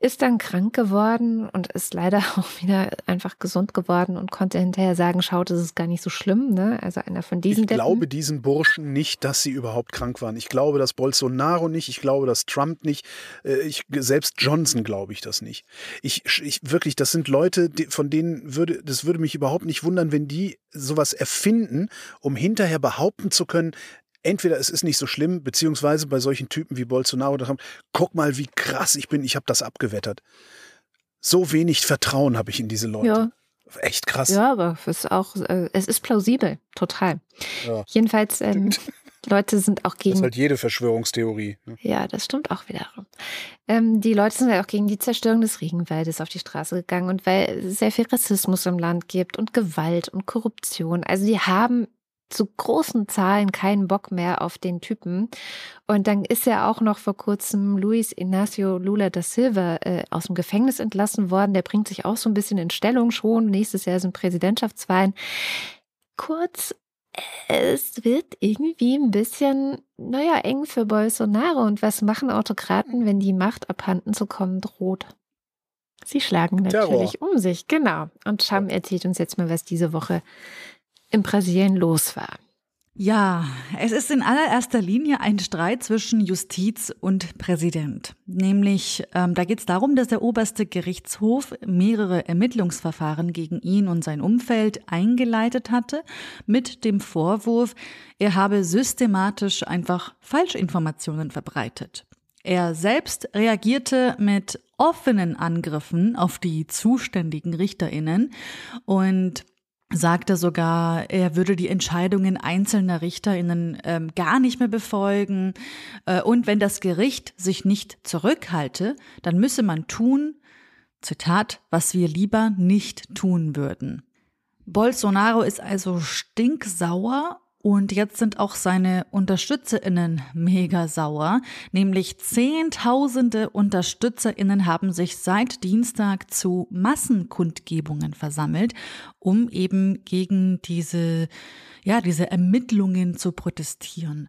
ist dann krank geworden und ist leider auch wieder einfach gesund geworden und konnte hinterher sagen, schaut, es ist gar nicht so schlimm. Ne? Also einer von diesen. Ich glaube diesen Burschen nicht, dass sie überhaupt krank waren. Ich glaube, dass Bolsonaro nicht, ich glaube, dass Trump nicht, äh, ich, selbst Johnson glaube ich das nicht. Ich, ich wirklich, das sind Leute, die, von denen würde, das würde mich überhaupt nicht wundern, wenn die sowas erfinden, um hinterher behaupten zu können, entweder es ist nicht so schlimm, beziehungsweise bei solchen Typen wie Bolsonaro, guck mal, wie krass ich bin, ich habe das abgewettert. So wenig Vertrauen habe ich in diese Leute. Ja. Echt krass. Ja, aber es ist auch, äh, es ist plausibel, total. Ja. Jedenfalls, ähm, Leute sind auch gegen. Das ist halt jede Verschwörungstheorie. Ne? Ja, das stimmt auch wiederum. Ähm, die Leute sind halt auch gegen die Zerstörung des Regenwaldes auf die Straße gegangen und weil es sehr viel Rassismus im Land gibt und Gewalt und Korruption. Also die haben zu großen Zahlen keinen Bock mehr auf den Typen. Und dann ist ja auch noch vor kurzem Luis Inácio Lula da Silva äh, aus dem Gefängnis entlassen worden. Der bringt sich auch so ein bisschen in Stellung schon. Nächstes Jahr sind Präsidentschaftswahlen. Kurz, es wird irgendwie ein bisschen, naja, eng für Bolsonaro. Und was machen Autokraten, wenn die Macht abhanden zu kommen droht? Sie schlagen natürlich Terror. um sich, genau. Und Scham erzählt uns jetzt mal, was diese Woche in Brasilien los war. Ja, es ist in allererster Linie ein Streit zwischen Justiz und Präsident. Nämlich, ähm, da geht es darum, dass der oberste Gerichtshof mehrere Ermittlungsverfahren gegen ihn und sein Umfeld eingeleitet hatte, mit dem Vorwurf, er habe systematisch einfach Falschinformationen verbreitet. Er selbst reagierte mit offenen Angriffen auf die zuständigen Richterinnen und sagte sogar, er würde die Entscheidungen einzelner Richterinnen ähm, gar nicht mehr befolgen. Äh, und wenn das Gericht sich nicht zurückhalte, dann müsse man tun, Zitat, was wir lieber nicht tun würden. Bolsonaro ist also stinksauer und jetzt sind auch seine UnterstützerInnen mega sauer. Nämlich Zehntausende UnterstützerInnen haben sich seit Dienstag zu Massenkundgebungen versammelt, um eben gegen diese, ja, diese Ermittlungen zu protestieren.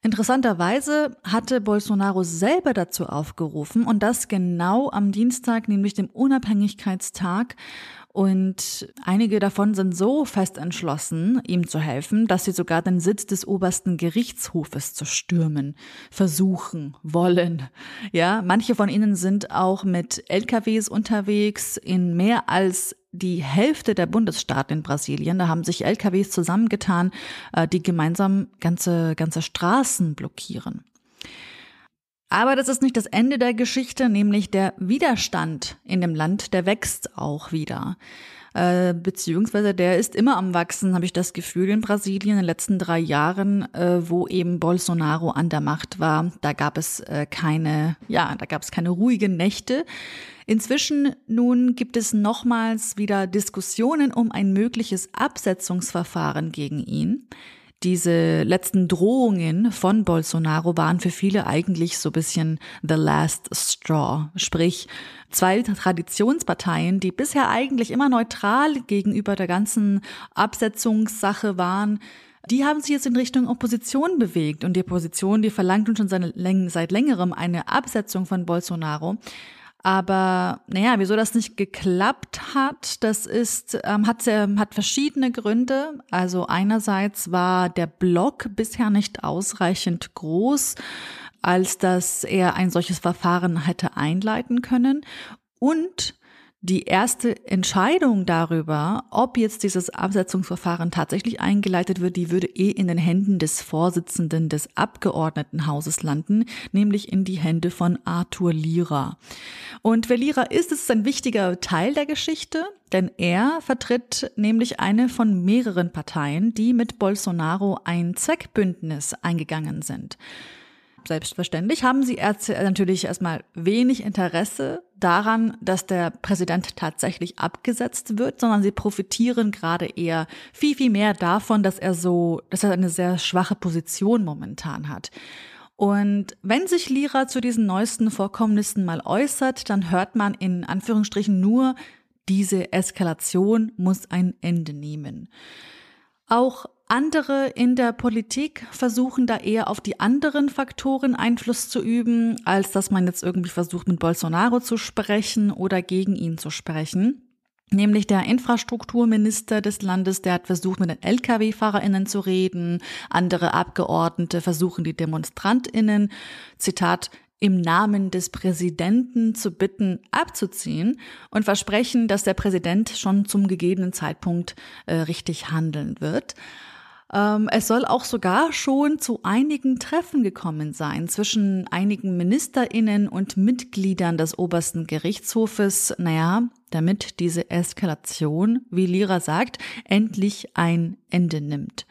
Interessanterweise hatte Bolsonaro selber dazu aufgerufen und das genau am Dienstag, nämlich dem Unabhängigkeitstag, und einige davon sind so fest entschlossen, ihm zu helfen, dass sie sogar den Sitz des obersten Gerichtshofes zu stürmen versuchen wollen. Ja, manche von ihnen sind auch mit LKWs unterwegs in mehr als die Hälfte der Bundesstaaten in Brasilien. Da haben sich LKWs zusammengetan, äh, die gemeinsam ganze, ganze Straßen blockieren. Aber das ist nicht das Ende der Geschichte, nämlich der Widerstand in dem Land, der wächst auch wieder. Äh, beziehungsweise der ist immer am Wachsen, habe ich das Gefühl, in Brasilien in den letzten drei Jahren, äh, wo eben Bolsonaro an der Macht war. Da gab es äh, keine, ja, da gab es keine ruhigen Nächte. Inzwischen nun gibt es nochmals wieder Diskussionen um ein mögliches Absetzungsverfahren gegen ihn. Diese letzten Drohungen von Bolsonaro waren für viele eigentlich so bisschen the last straw. Sprich, zwei Traditionsparteien, die bisher eigentlich immer neutral gegenüber der ganzen Absetzungssache waren, die haben sich jetzt in Richtung Opposition bewegt. Und die Opposition, die verlangt nun schon seit längerem eine Absetzung von Bolsonaro. Aber naja, wieso das nicht geklappt hat, das ist, ähm, hat, hat verschiedene Gründe. Also einerseits war der Block bisher nicht ausreichend groß, als dass er ein solches Verfahren hätte einleiten können. Und die erste Entscheidung darüber, ob jetzt dieses Absetzungsverfahren tatsächlich eingeleitet wird, die würde eh in den Händen des Vorsitzenden des Abgeordnetenhauses landen, nämlich in die Hände von Arthur Lira. Und wer Lira ist, ist ein wichtiger Teil der Geschichte, denn er vertritt nämlich eine von mehreren Parteien, die mit Bolsonaro ein Zweckbündnis eingegangen sind. Selbstverständlich haben sie natürlich erstmal wenig Interesse daran, dass der Präsident tatsächlich abgesetzt wird, sondern sie profitieren gerade eher viel, viel mehr davon, dass er so, dass er eine sehr schwache Position momentan hat. Und wenn sich Lira zu diesen neuesten Vorkommnissen mal äußert, dann hört man in Anführungsstrichen nur, diese Eskalation muss ein Ende nehmen. Auch andere in der Politik versuchen da eher auf die anderen Faktoren Einfluss zu üben, als dass man jetzt irgendwie versucht, mit Bolsonaro zu sprechen oder gegen ihn zu sprechen. Nämlich der Infrastrukturminister des Landes, der hat versucht, mit den Lkw-FahrerInnen zu reden. Andere Abgeordnete versuchen, die DemonstrantInnen, Zitat, im Namen des Präsidenten zu bitten, abzuziehen und versprechen, dass der Präsident schon zum gegebenen Zeitpunkt äh, richtig handeln wird. Ähm, es soll auch sogar schon zu einigen Treffen gekommen sein zwischen einigen Ministerinnen und Mitgliedern des obersten Gerichtshofes, naja, damit diese Eskalation, wie Lira sagt, endlich ein Ende nimmt.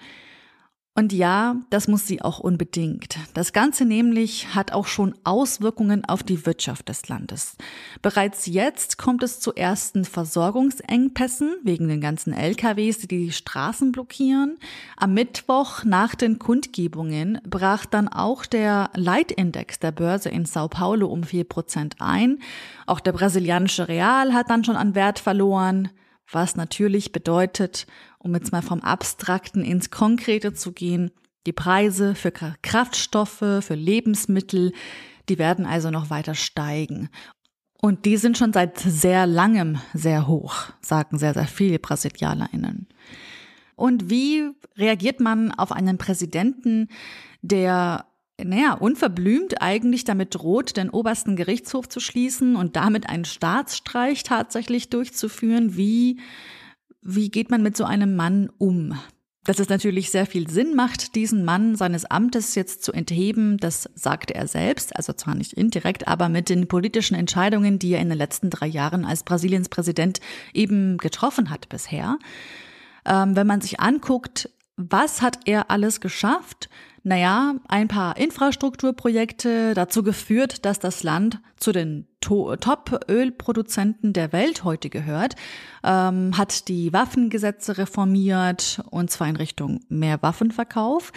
Und ja, das muss sie auch unbedingt. Das Ganze nämlich hat auch schon Auswirkungen auf die Wirtschaft des Landes. Bereits jetzt kommt es zu ersten Versorgungsengpässen wegen den ganzen LKWs, die die Straßen blockieren. Am Mittwoch nach den Kundgebungen brach dann auch der Leitindex der Börse in Sao Paulo um vier Prozent ein. Auch der brasilianische Real hat dann schon an Wert verloren was natürlich bedeutet, um jetzt mal vom Abstrakten ins Konkrete zu gehen, die Preise für Kraftstoffe, für Lebensmittel, die werden also noch weiter steigen. Und die sind schon seit sehr langem sehr hoch, sagen sehr, sehr viele BrasilianerInnen. Und wie reagiert man auf einen Präsidenten, der naja, unverblümt eigentlich damit droht, den obersten Gerichtshof zu schließen und damit einen Staatsstreich tatsächlich durchzuführen? Wie wie geht man mit so einem Mann um? Dass es natürlich sehr viel Sinn macht, diesen Mann seines Amtes jetzt zu entheben, das sagte er selbst, also zwar nicht indirekt, aber mit den politischen Entscheidungen, die er in den letzten drei Jahren als Brasiliens Präsident eben getroffen hat bisher. Ähm, wenn man sich anguckt, was hat er alles geschafft? Naja, ein paar Infrastrukturprojekte dazu geführt, dass das Land zu den Top-Ölproduzenten der Welt heute gehört, ähm, hat die Waffengesetze reformiert und zwar in Richtung mehr Waffenverkauf,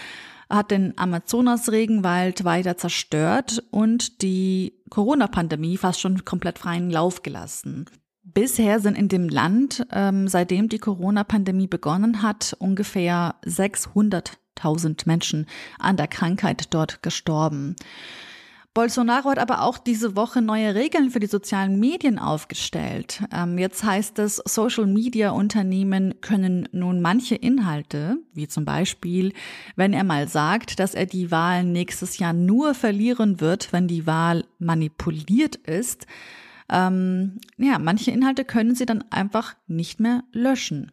hat den Amazonas-Regenwald weiter zerstört und die Corona-Pandemie fast schon komplett freien Lauf gelassen. Bisher sind in dem Land, ähm, seitdem die Corona-Pandemie begonnen hat, ungefähr 600 1000 Menschen an der Krankheit dort gestorben. Bolsonaro hat aber auch diese Woche neue Regeln für die sozialen Medien aufgestellt. Ähm, jetzt heißt es, Social-Media-Unternehmen können nun manche Inhalte, wie zum Beispiel, wenn er mal sagt, dass er die Wahl nächstes Jahr nur verlieren wird, wenn die Wahl manipuliert ist, ähm, ja, manche Inhalte können sie dann einfach nicht mehr löschen.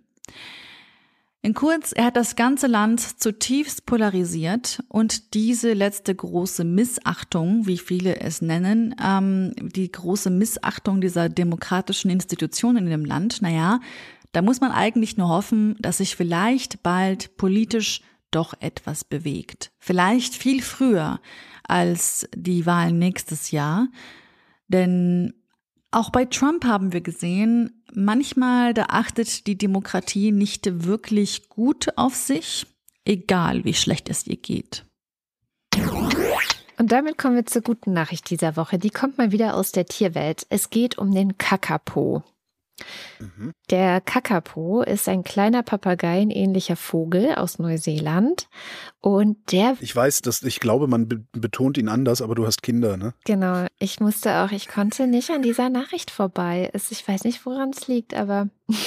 In kurz, er hat das ganze Land zutiefst polarisiert und diese letzte große Missachtung, wie viele es nennen, ähm, die große Missachtung dieser demokratischen Institutionen in dem Land, naja, da muss man eigentlich nur hoffen, dass sich vielleicht bald politisch doch etwas bewegt. Vielleicht viel früher als die Wahlen nächstes Jahr. Denn auch bei Trump haben wir gesehen, manchmal da achtet die Demokratie nicht wirklich gut auf sich, egal wie schlecht es ihr geht. Und damit kommen wir zur guten Nachricht dieser Woche. Die kommt mal wieder aus der Tierwelt. Es geht um den Kakapo. Mhm. Der Kakapo ist ein kleiner Papageienähnlicher Vogel aus Neuseeland und der Ich weiß, dass ich glaube, man be betont ihn anders, aber du hast Kinder, ne? Genau, ich musste auch, ich konnte nicht an dieser Nachricht vorbei. Ich weiß nicht, woran es liegt, aber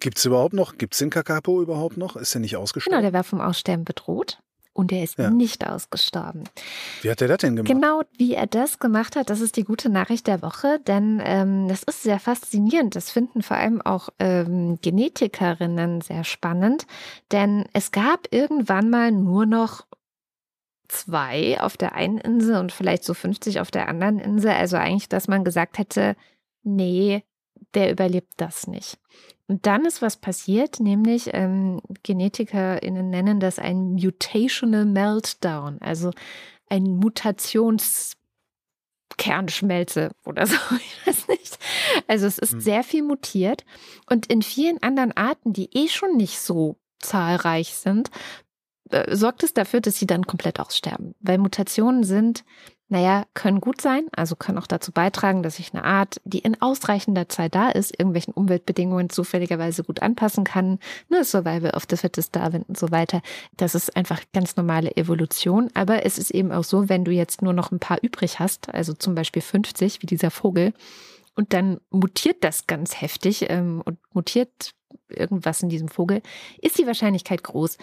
Gibt es überhaupt noch, gibt es den Kakapo überhaupt noch? Ist er nicht ausgestorben? Genau, der war vom Aussterben bedroht und er ist ja. nicht ausgestorben. Wie hat er das denn gemacht? Genau, wie er das gemacht hat, das ist die gute Nachricht der Woche, denn ähm, das ist sehr faszinierend. Das finden vor allem auch ähm, Genetikerinnen sehr spannend, denn es gab irgendwann mal nur noch zwei auf der einen Insel und vielleicht so 50 auf der anderen Insel. Also eigentlich, dass man gesagt hätte, nee, der überlebt das nicht. Und dann ist was passiert, nämlich ähm, GenetikerInnen nennen das ein Mutational Meltdown, also ein Mutationskernschmelze oder so, ich weiß nicht. Also es ist mhm. sehr viel mutiert und in vielen anderen Arten, die eh schon nicht so zahlreich sind, äh, sorgt es dafür, dass sie dann komplett aussterben. Weil Mutationen sind naja, können gut sein, also können auch dazu beitragen, dass sich eine Art, die in ausreichender Zeit da ist, irgendwelchen Umweltbedingungen zufälligerweise gut anpassen kann, ne, Survival of the Fittest Darwin und so weiter. Das ist einfach ganz normale Evolution. Aber es ist eben auch so, wenn du jetzt nur noch ein paar übrig hast, also zum Beispiel 50, wie dieser Vogel, und dann mutiert das ganz heftig ähm, und mutiert irgendwas in diesem Vogel, ist die Wahrscheinlichkeit groß,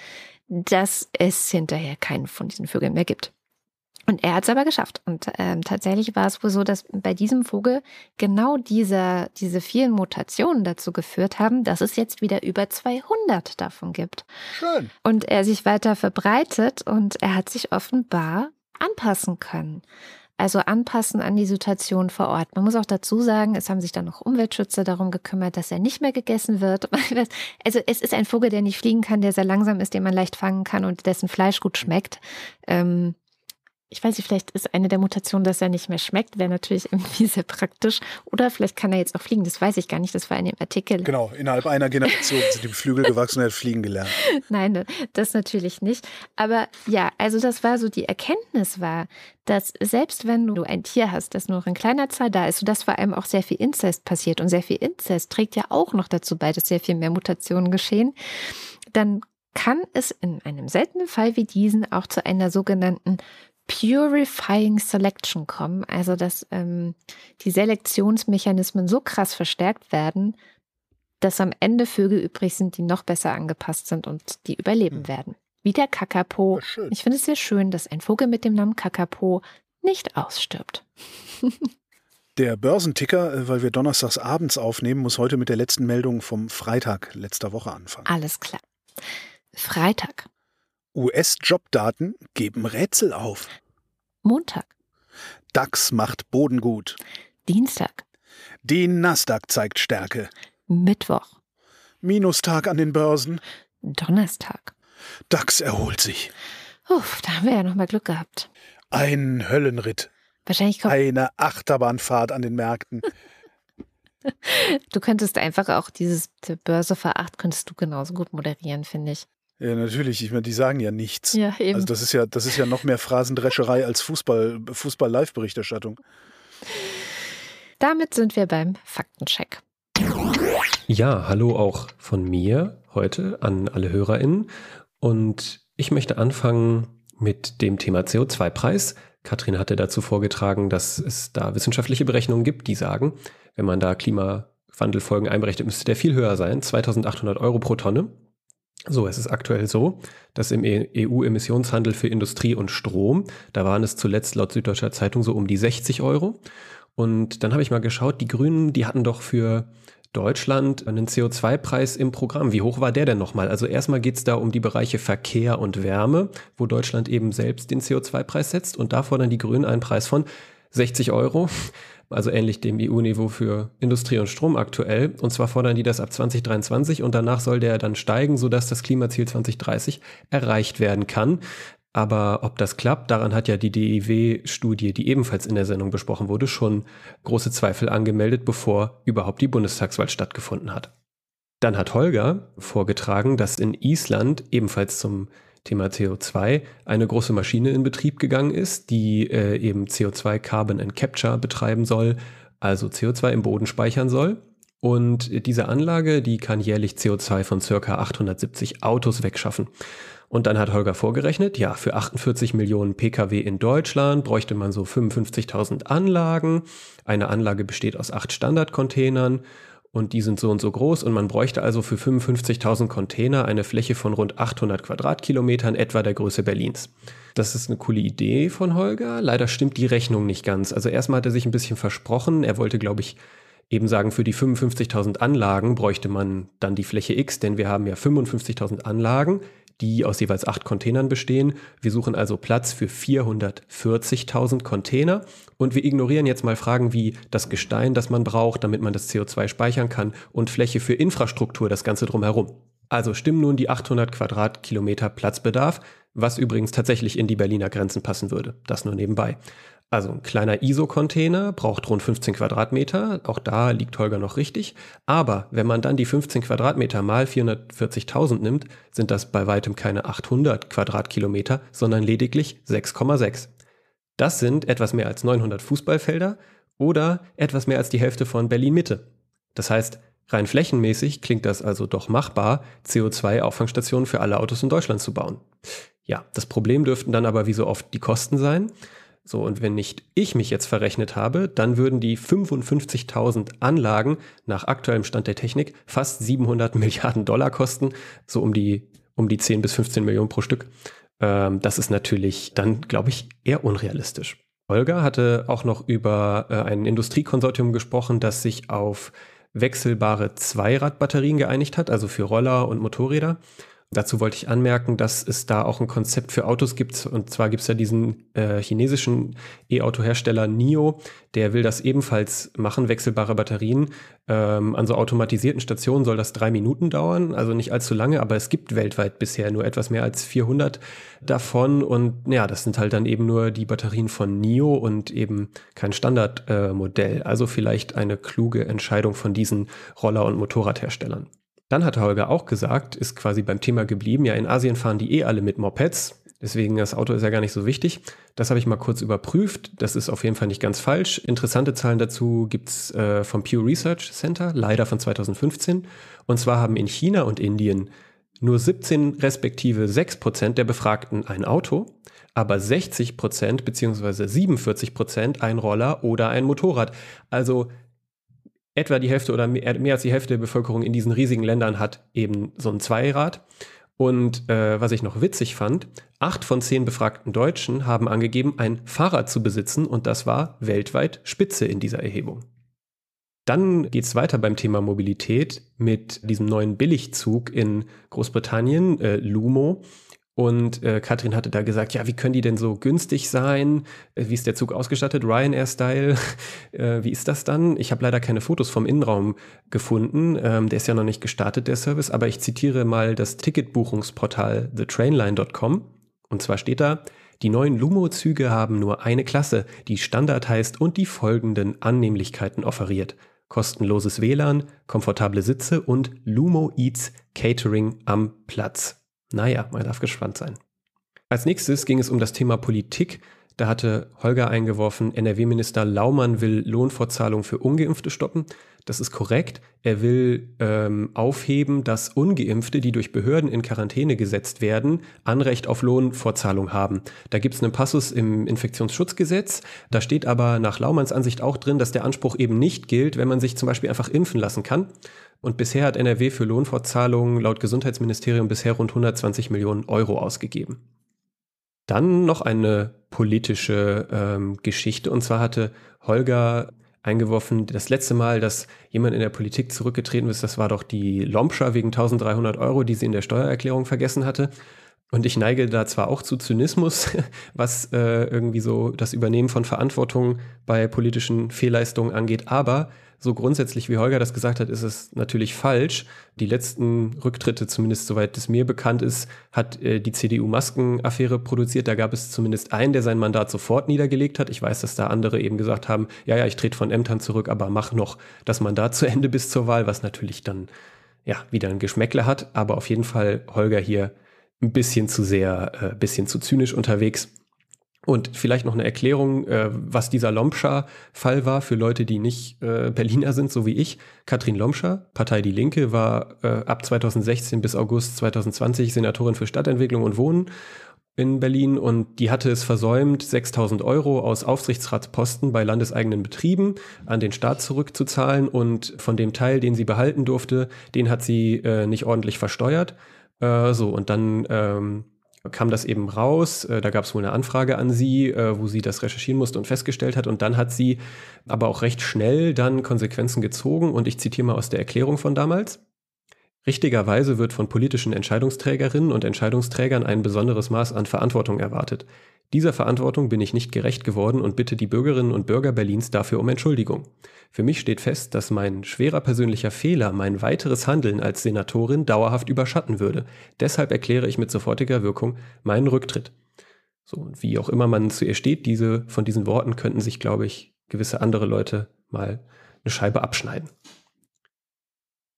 dass es hinterher keinen von diesen Vögeln mehr gibt. Und er hat es aber geschafft. Und ähm, tatsächlich war es wohl so, dass bei diesem Vogel genau diese, diese vielen Mutationen dazu geführt haben, dass es jetzt wieder über 200 davon gibt. Schön. Und er sich weiter verbreitet und er hat sich offenbar anpassen können. Also anpassen an die Situation vor Ort. Man muss auch dazu sagen, es haben sich dann noch Umweltschützer darum gekümmert, dass er nicht mehr gegessen wird. Also es ist ein Vogel, der nicht fliegen kann, der sehr langsam ist, den man leicht fangen kann und dessen Fleisch gut schmeckt. Ähm, ich weiß nicht, vielleicht ist eine der Mutationen, dass er nicht mehr schmeckt, wäre natürlich irgendwie sehr praktisch. Oder vielleicht kann er jetzt auch fliegen, das weiß ich gar nicht, das war in dem Artikel. Genau, innerhalb einer Generation sind die Flügel gewachsen und er hat fliegen gelernt. Nein, das natürlich nicht. Aber ja, also das war so, die Erkenntnis war, dass selbst wenn du ein Tier hast, das nur in kleiner Zahl da ist, sodass vor allem auch sehr viel Inzest passiert und sehr viel Inzest trägt ja auch noch dazu bei, dass sehr viel mehr Mutationen geschehen, dann kann es in einem seltenen Fall wie diesen auch zu einer sogenannten Purifying Selection kommen, also dass ähm, die Selektionsmechanismen so krass verstärkt werden, dass am Ende Vögel übrig sind, die noch besser angepasst sind und die überleben hm. werden. Wie der Kakapo. Ich finde es sehr schön, dass ein Vogel mit dem Namen Kakapo nicht ausstirbt. Der Börsenticker, äh, weil wir donnerstags abends aufnehmen, muss heute mit der letzten Meldung vom Freitag letzter Woche anfangen. Alles klar. Freitag. US-Jobdaten geben Rätsel auf. Montag. DAX macht Boden gut. Dienstag. Die Nasdaq zeigt Stärke. Mittwoch. Minustag an den Börsen. Donnerstag. DAX erholt sich. Uff, da haben wir ja noch mal Glück gehabt. Ein Höllenritt. Wahrscheinlich kommt Eine Achterbahnfahrt an den Märkten. du könntest einfach auch dieses Börse veracht, könntest du genauso gut moderieren, finde ich. Ja, natürlich. Ich meine, die sagen ja nichts. Ja, eben. Also das ist ja, das ist ja noch mehr Phrasendrescherei als Fußball, Fußball-Live-Berichterstattung. Damit sind wir beim Faktencheck. Ja, hallo auch von mir heute an alle HörerInnen. Und ich möchte anfangen mit dem Thema CO2-Preis. Katrin hatte dazu vorgetragen, dass es da wissenschaftliche Berechnungen gibt, die sagen, wenn man da Klimawandelfolgen einberechnet, müsste der viel höher sein, 2800 Euro pro Tonne. So, es ist aktuell so, dass im EU-Emissionshandel für Industrie und Strom, da waren es zuletzt laut Süddeutscher Zeitung so um die 60 Euro. Und dann habe ich mal geschaut, die Grünen, die hatten doch für Deutschland einen CO2-Preis im Programm. Wie hoch war der denn nochmal? Also erstmal geht es da um die Bereiche Verkehr und Wärme, wo Deutschland eben selbst den CO2-Preis setzt. Und da fordern die Grünen einen Preis von 60 Euro also ähnlich dem EU-Niveau für Industrie und Strom aktuell. Und zwar fordern die das ab 2023 und danach soll der dann steigen, sodass das Klimaziel 2030 erreicht werden kann. Aber ob das klappt, daran hat ja die DIW-Studie, die ebenfalls in der Sendung besprochen wurde, schon große Zweifel angemeldet, bevor überhaupt die Bundestagswahl stattgefunden hat. Dann hat Holger vorgetragen, dass in Island ebenfalls zum Thema CO2 eine große Maschine in Betrieb gegangen ist, die äh, eben CO2 Carbon and Capture betreiben soll, also CO2 im Boden speichern soll. Und diese Anlage, die kann jährlich CO2 von circa 870 Autos wegschaffen. Und dann hat Holger vorgerechnet, ja, für 48 Millionen Pkw in Deutschland bräuchte man so 55.000 Anlagen. Eine Anlage besteht aus acht Standardcontainern und die sind so und so groß und man bräuchte also für 55.000 Container eine Fläche von rund 800 Quadratkilometern, etwa der Größe Berlins. Das ist eine coole Idee von Holger. Leider stimmt die Rechnung nicht ganz. Also erstmal hat er sich ein bisschen versprochen. Er wollte, glaube ich, eben sagen, für die 55.000 Anlagen bräuchte man dann die Fläche X, denn wir haben ja 55.000 Anlagen die aus jeweils acht Containern bestehen. Wir suchen also Platz für 440.000 Container und wir ignorieren jetzt mal Fragen wie das Gestein, das man braucht, damit man das CO2 speichern kann und Fläche für Infrastruktur, das Ganze drumherum. Also stimmen nun die 800 Quadratkilometer Platzbedarf, was übrigens tatsächlich in die Berliner Grenzen passen würde. Das nur nebenbei. Also ein kleiner ISO-Container braucht rund 15 Quadratmeter. Auch da liegt Holger noch richtig. Aber wenn man dann die 15 Quadratmeter mal 440.000 nimmt, sind das bei weitem keine 800 Quadratkilometer, sondern lediglich 6,6. Das sind etwas mehr als 900 Fußballfelder oder etwas mehr als die Hälfte von Berlin Mitte. Das heißt, rein flächenmäßig klingt das also doch machbar, CO2-Auffangstationen für alle Autos in Deutschland zu bauen. Ja, das Problem dürften dann aber wie so oft die Kosten sein. So, und wenn nicht ich mich jetzt verrechnet habe, dann würden die 55.000 Anlagen nach aktuellem Stand der Technik fast 700 Milliarden Dollar kosten, so um die, um die 10 bis 15 Millionen pro Stück. Ähm, das ist natürlich dann, glaube ich, eher unrealistisch. Olga hatte auch noch über äh, ein Industriekonsortium gesprochen, das sich auf wechselbare Zweiradbatterien geeinigt hat, also für Roller und Motorräder. Dazu wollte ich anmerken, dass es da auch ein Konzept für Autos gibt. Und zwar gibt es ja diesen äh, chinesischen E-Auto-Hersteller NIO, der will das ebenfalls machen, wechselbare Batterien. Ähm, an so automatisierten Stationen soll das drei Minuten dauern, also nicht allzu lange, aber es gibt weltweit bisher nur etwas mehr als 400 davon. Und ja, das sind halt dann eben nur die Batterien von NIO und eben kein Standardmodell. Äh, also vielleicht eine kluge Entscheidung von diesen Roller- und Motorradherstellern. Dann hat Holger auch gesagt, ist quasi beim Thema geblieben, ja, in Asien fahren die eh alle mit Mopeds. Deswegen das Auto ist ja gar nicht so wichtig. Das habe ich mal kurz überprüft. Das ist auf jeden Fall nicht ganz falsch. Interessante Zahlen dazu gibt's äh, vom Pew Research Center, leider von 2015. Und zwar haben in China und Indien nur 17 respektive 6 Prozent der Befragten ein Auto, aber 60 Prozent beziehungsweise 47 Prozent ein Roller oder ein Motorrad. Also etwa die Hälfte oder mehr, als die Hälfte der Bevölkerung in diesen riesigen Ländern hat eben so ein Zweirad. Und äh, was ich noch witzig fand, acht von zehn befragten Deutschen haben angegeben, ein Fahrrad zu besitzen und das war weltweit Spitze in dieser Erhebung. Dann geht es weiter beim Thema Mobilität mit diesem neuen Billigzug in Großbritannien, äh, Lumo. Und äh, Katrin hatte da gesagt, ja, wie können die denn so günstig sein? Äh, wie ist der Zug ausgestattet? Ryanair-Style. Äh, wie ist das dann? Ich habe leider keine Fotos vom Innenraum gefunden. Ähm, der ist ja noch nicht gestartet, der Service. Aber ich zitiere mal das Ticketbuchungsportal thetrainline.com. Und zwar steht da, die neuen Lumo-Züge haben nur eine Klasse, die Standard heißt und die folgenden Annehmlichkeiten offeriert. Kostenloses WLAN, komfortable Sitze und Lumo Eats Catering am Platz. Naja, man darf gespannt sein. Als nächstes ging es um das Thema Politik. Da hatte Holger eingeworfen, NRW-Minister Laumann will Lohnfortzahlung für Ungeimpfte stoppen. Das ist korrekt. Er will ähm, aufheben, dass Ungeimpfte, die durch Behörden in Quarantäne gesetzt werden, Anrecht auf Lohnfortzahlung haben. Da gibt es einen Passus im Infektionsschutzgesetz. Da steht aber nach Laumanns Ansicht auch drin, dass der Anspruch eben nicht gilt, wenn man sich zum Beispiel einfach impfen lassen kann. Und bisher hat NRW für Lohnfortzahlungen laut Gesundheitsministerium bisher rund 120 Millionen Euro ausgegeben. Dann noch eine politische ähm, Geschichte. Und zwar hatte Holger eingeworfen, das letzte Mal, dass jemand in der Politik zurückgetreten ist, das war doch die Lompscher wegen 1300 Euro, die sie in der Steuererklärung vergessen hatte. Und ich neige da zwar auch zu Zynismus, was äh, irgendwie so das Übernehmen von Verantwortung bei politischen Fehlleistungen angeht, aber so grundsätzlich, wie Holger das gesagt hat, ist es natürlich falsch. Die letzten Rücktritte, zumindest soweit es mir bekannt ist, hat äh, die CDU-Maskenaffäre produziert. Da gab es zumindest einen, der sein Mandat sofort niedergelegt hat. Ich weiß, dass da andere eben gesagt haben, ja, ja, ich trete von Ämtern zurück, aber mach noch das Mandat zu Ende bis zur Wahl, was natürlich dann ja wieder ein Geschmäckle hat. Aber auf jeden Fall Holger hier ein bisschen zu sehr, äh, bisschen zu zynisch unterwegs. Und vielleicht noch eine Erklärung, äh, was dieser Lomscher-Fall war für Leute, die nicht äh, Berliner sind, so wie ich. Katrin Lomscher, Partei Die Linke, war äh, ab 2016 bis August 2020 Senatorin für Stadtentwicklung und Wohnen in Berlin und die hatte es versäumt, 6000 Euro aus Aufsichtsratsposten bei landeseigenen Betrieben an den Staat zurückzuzahlen und von dem Teil, den sie behalten durfte, den hat sie äh, nicht ordentlich versteuert. Äh, so, und dann ähm, kam das eben raus. Äh, da gab es wohl eine Anfrage an sie, äh, wo sie das recherchieren musste und festgestellt hat. Und dann hat sie aber auch recht schnell dann Konsequenzen gezogen. Und ich zitiere mal aus der Erklärung von damals. Richtigerweise wird von politischen Entscheidungsträgerinnen und Entscheidungsträgern ein besonderes Maß an Verantwortung erwartet. Dieser Verantwortung bin ich nicht gerecht geworden und bitte die Bürgerinnen und Bürger Berlins dafür um Entschuldigung. Für mich steht fest, dass mein schwerer persönlicher Fehler mein weiteres Handeln als Senatorin dauerhaft überschatten würde. Deshalb erkläre ich mit sofortiger Wirkung meinen Rücktritt. So, und wie auch immer man zu ihr steht, diese, von diesen Worten könnten sich, glaube ich, gewisse andere Leute mal eine Scheibe abschneiden.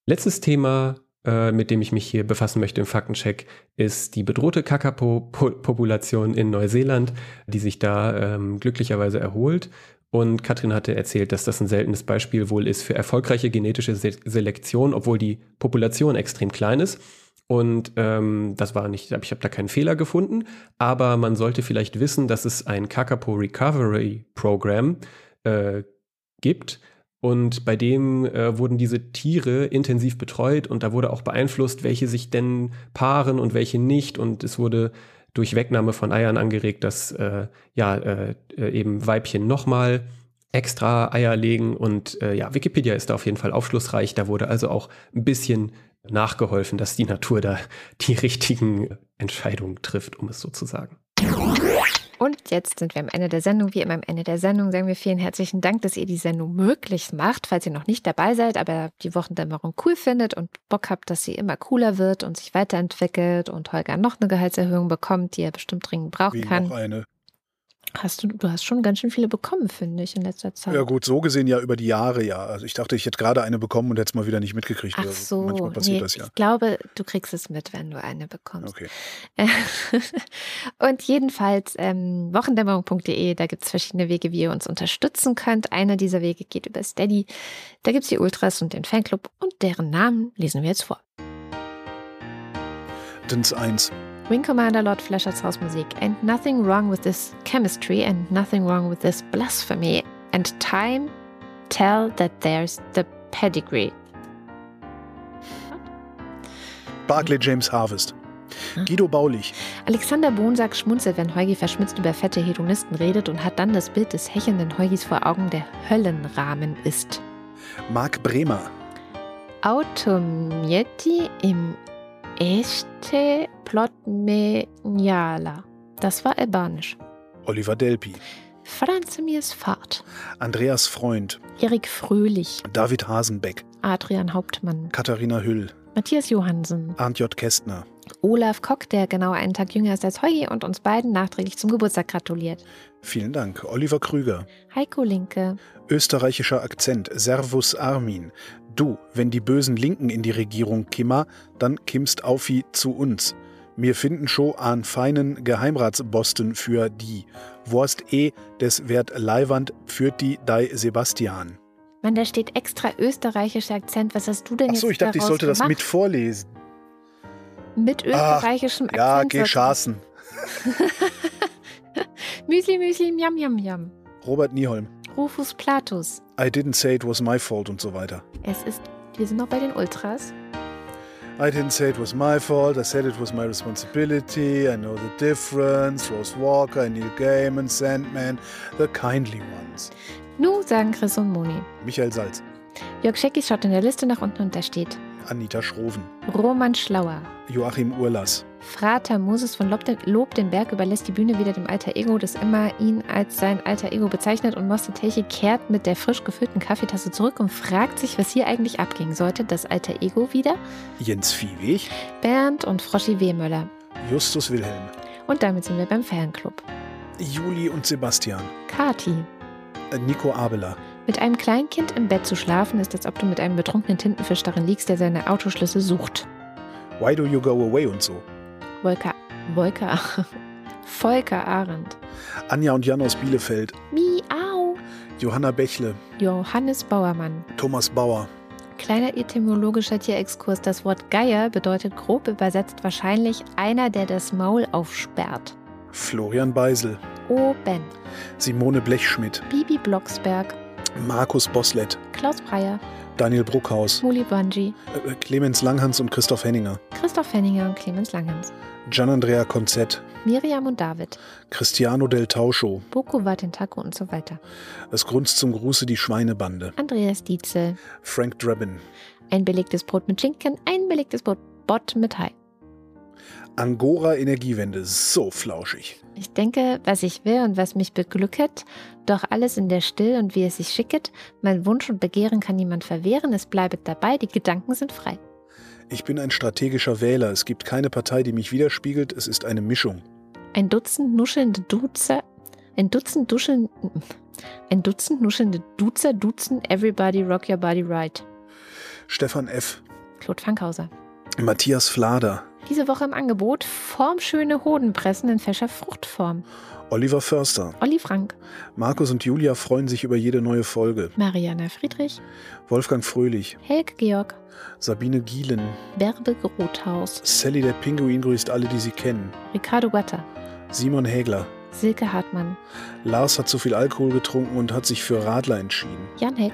Letztes Thema mit dem ich mich hier befassen möchte im Faktencheck, ist die bedrohte Kakapo-Population in Neuseeland, die sich da ähm, glücklicherweise erholt. Und Katrin hatte erzählt, dass das ein seltenes Beispiel wohl ist für erfolgreiche genetische Se Selektion, obwohl die Population extrem klein ist. Und ähm, das war nicht, ich habe da keinen Fehler gefunden, aber man sollte vielleicht wissen, dass es ein Kakapo Recovery Program äh, gibt, und bei dem äh, wurden diese Tiere intensiv betreut und da wurde auch beeinflusst, welche sich denn paaren und welche nicht. Und es wurde durch Wegnahme von Eiern angeregt, dass äh, ja äh, äh eben Weibchen nochmal extra Eier legen. Und äh, ja, Wikipedia ist da auf jeden Fall aufschlussreich. Da wurde also auch ein bisschen nachgeholfen, dass die Natur da die richtigen Entscheidungen trifft, um es so zu sagen. Jetzt sind wir am Ende der Sendung. Wie immer am Ende der Sendung sagen wir vielen herzlichen Dank, dass ihr die Sendung möglich macht. Falls ihr noch nicht dabei seid, aber die Wochendämmerung cool findet und Bock habt, dass sie immer cooler wird und sich weiterentwickelt und Holger noch eine Gehaltserhöhung bekommt, die er bestimmt dringend brauchen Wie kann. Noch eine. Hast du, du hast schon ganz schön viele bekommen, finde ich, in letzter Zeit. Ja, gut, so gesehen ja über die Jahre, ja. Also ich dachte, ich hätte gerade eine bekommen und hätte es mal wieder nicht mitgekriegt. Ach so, manchmal passiert nee, das ja. Ich glaube, du kriegst es mit, wenn du eine bekommst. Okay. und jedenfalls ähm, wochendämmerung.de, da gibt es verschiedene Wege, wie ihr uns unterstützen könnt. Einer dieser Wege geht über Steady. Da gibt es die Ultras und den Fanclub und deren Namen lesen wir jetzt vor. Dins 1. Wing Commander Lord Flesher's Hausmusik. And nothing wrong with this chemistry and nothing wrong with this blasphemy. And time tell that there's the pedigree. Barclay James Harvest. Guido Baulich. Alexander Bonsack schmunzelt, wenn Heugi verschmitzt über fette Hedonisten redet und hat dann das Bild des hechelnden Heugis vor Augen, der Höllenrahmen ist. Marc Bremer. Automietti im Este Plotmeniala. Das war albanisch. Oliver Delpi. Franz Mirs Fahrt. Andreas Freund. Erik Fröhlich. David Hasenbeck. Adrian Hauptmann. Katharina Hüll. Matthias Johansen. Arndt J. Kästner. Olaf Kock, der genau einen Tag jünger ist als Heugi und uns beiden nachträglich zum Geburtstag gratuliert. Vielen Dank. Oliver Krüger. Heiko Linke. Österreichischer Akzent. Servus Armin. Du, wenn die bösen Linken in die Regierung kimmer, dann kimmst aufi zu uns. Mir finden scho an feinen Geheimratsbosten für die. Wurst eh, des Wert Leiwand führt die dei Sebastian. Mann, da steht extra österreichischer Akzent. Was hast du denn Ach so, jetzt ich dachte, ich sollte gemacht? das mit vorlesen. Mit österreichischem Ach, Akzent? Ja, geh schaßen. Müsli, Müsli, Miam, Miam, Miam. Robert Nieholm. Rufus Platus. I didn't say it was my fault und so weiter. Es ist, wir sind noch bei den Ultras. I didn't say it was my fault. I said it was my responsibility. I know the difference. Rose Walker, Neil Gaiman, Sandman, the kindly ones. Nu, sagen Chris und Moni. Michael Salz. Jörg Scheckis schaut in der Liste nach unten und da steht Anita Schroven. Roman Schlauer. Joachim Urlas. Frater Moses von Lob den Berg überlässt die Bühne wieder dem alter Ego, das immer ihn als sein alter Ego bezeichnet und Moste Telche kehrt mit der frisch gefüllten Kaffeetasse zurück und fragt sich, was hier eigentlich abging. Sollte das alter Ego wieder? Jens Viehweg. Bernd und Froschi Wehmöller. Justus Wilhelm. Und damit sind wir beim Fanclub. Juli und Sebastian. Kati. Äh, Nico Abeler. Mit einem Kleinkind im Bett zu schlafen, ist, als ob du mit einem betrunkenen Tintenfisch darin liegst, der seine Autoschlüssel sucht. Why do you go away und so? Volker. Volker. Volker Arendt. Anja und Jan aus Bielefeld. Miau. Johanna Bächle. Johannes Bauermann. Thomas Bauer. Kleiner etymologischer Tierexkurs. Das Wort Geier bedeutet grob übersetzt wahrscheinlich einer, der das Maul aufsperrt. Florian Beisel. Oben. Simone Blechschmidt. Bibi Blocksberg. Markus Boslett. Klaus Breyer. Daniel Bruckhaus. Muli Bungie. Äh, Clemens Langhans und Christoph Henninger. Christoph Henninger und Clemens Langhans. Gian-Andrea Konzett. Miriam und David. Cristiano del Tauscho. Boko Watentako und so weiter. Es grunzt zum Gruße die Schweinebande. Andreas Dietzel. Frank Drabin. Ein belegtes Brot mit Schinken, ein belegtes Brot Bott mit Hai. Angora Energiewende. So flauschig. Ich denke, was ich will und was mich beglücket, doch alles in der Still und wie es sich schicket. Mein Wunsch und Begehren kann niemand verwehren, es bleibet dabei, die Gedanken sind frei. Ich bin ein strategischer Wähler. Es gibt keine Partei, die mich widerspiegelt. Es ist eine Mischung. Ein Dutzend nuschelnde Duzer, ein Dutzend duscheln, ein Dutzend nuschelnde Duzer duzen Everybody Rock Your Body Right. Stefan F. Claude Fankhauser. Matthias Flader. Diese Woche im Angebot formschöne Hodenpressen in fescher Fruchtform. Oliver Förster. Olli Frank, Markus und Julia freuen sich über jede neue Folge. Mariana Friedrich, Wolfgang Fröhlich. Helge Georg, Sabine Gielen. Bärbe Grothaus, Sally der Pinguin grüßt alle, die sie kennen. Ricardo Gatter, Simon Hägler. Silke Hartmann, Lars hat zu viel Alkohol getrunken und hat sich für Radler entschieden. Jan Heck,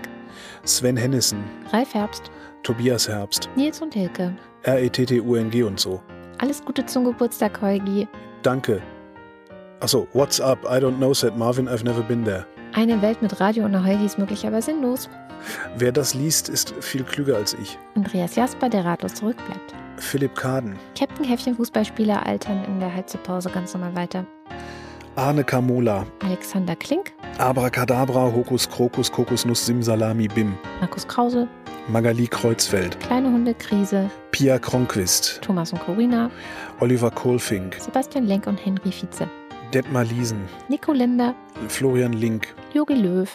Sven Hennissen. Ralf Herbst, Tobias Herbst. Nils und Hilke. R-E-T-T-U-N-G und so. Alles Gute zum Geburtstag, Holgi. Danke. Achso, what's up? I don't know, said Marvin, I've never been there. Eine Welt mit Radio ohne Holgi ist möglich, aber sinnlos. Wer das liest, ist viel klüger als ich. Andreas Jasper, der ratlos zurückbleibt. Philipp Kaden. Captain Häffchen Fußballspieler altern in der Halbzeitpause ganz normal weiter. Arne Kamola. Alexander Klink, Abracadabra, Hokus Krokus, Kokosnuss, Simsalami, Bim. Markus Krause, Magali Kreuzfeld. Kleine Hunde Krise, Pia Kronquist. Thomas und Corina, Oliver Kohlfink. Sebastian Lenk und Henry Vize, Detmar Liesen. Nico Linder, Florian Link. Jogi Löw,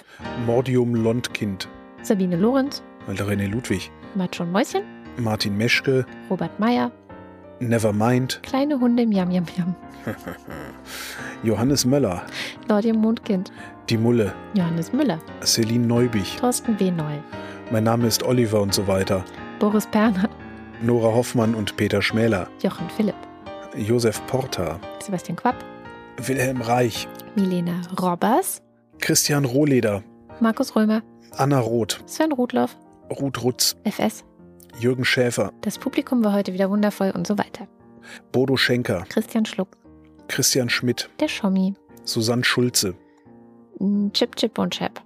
Mordium Londkind. Sabine Lorenz, René Ludwig. Matschon Mäuschen, Martin Meschke. Robert Meyer, Nevermind. Kleine Hunde im Yam Yam Yam, Johannes Möller. Claudia Mondkind, Die Mulle. Johannes Müller, Celine Neubich. Thorsten W. Neu, Mein Name ist Oliver und so weiter. Boris Perner, Nora Hoffmann und Peter Schmäler. Jochen Philipp, Josef Porta. Sebastian Quapp, Wilhelm Reich. Milena Robbers, Christian Rohleder. Markus Römer, Anna Roth. Sven Rudloff, Ruth Rutz. FS. Jürgen Schäfer. Das Publikum war heute wieder wundervoll und so weiter. Bodo Schenker. Christian Schluck, Christian Schmidt. der Schommi, Susanne Schulze. Chip Chip und Chap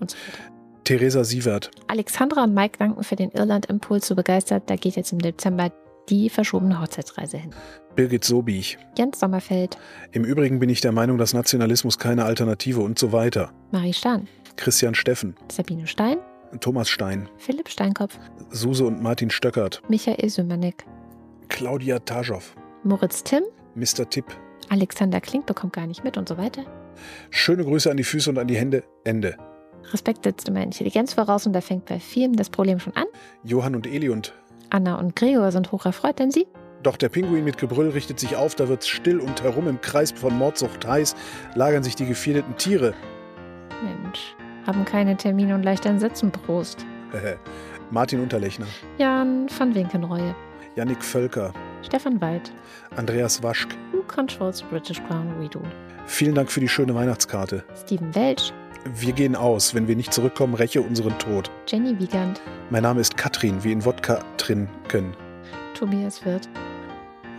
und so weiter. Theresa Sievert. Alexandra und Mike danken für den Irland-Impuls so begeistert. Da geht jetzt im Dezember die verschobene Hochzeitsreise hin. Birgit Sobich. Jens Sommerfeld, Im Übrigen bin ich der Meinung, dass Nationalismus keine Alternative und so weiter. Marie Stahn, Christian Steffen. Sabine Stein, Thomas Stein. Philipp Steinkopf, Suse und Martin Stöckert. Michael Sümernick, Claudia Taschow. Moritz Timm, Mr. Tipp. Alexander Klink bekommt gar nicht mit und so weiter. Schöne Grüße an die Füße und an die Hände. Ende. Respekt setzt immer Intelligenz voraus und da fängt bei vielen das Problem schon an. Johann und Eli und Anna und Gregor sind hoch erfreut, denn sie Doch der Pinguin mit Gebrüll richtet sich auf, da wird's still und herum im Kreis von Mordsucht heiß, lagern sich die gefährdeten Tiere. Mensch, haben keine Termine und leicht Sätzen Prost. Martin Unterlechner, Jan van Winkenreue, Yannick Völker, Stefan Weid, Andreas Waschk. Who controls British Crown We Do? Vielen Dank für die schöne Weihnachtskarte. Steven Welch, Wir gehen aus. Wenn wir nicht zurückkommen, räche unseren Tod. Jenny Wiegand, Mein Name ist Katrin, wie in Wodka trinken. Tobias Wirth,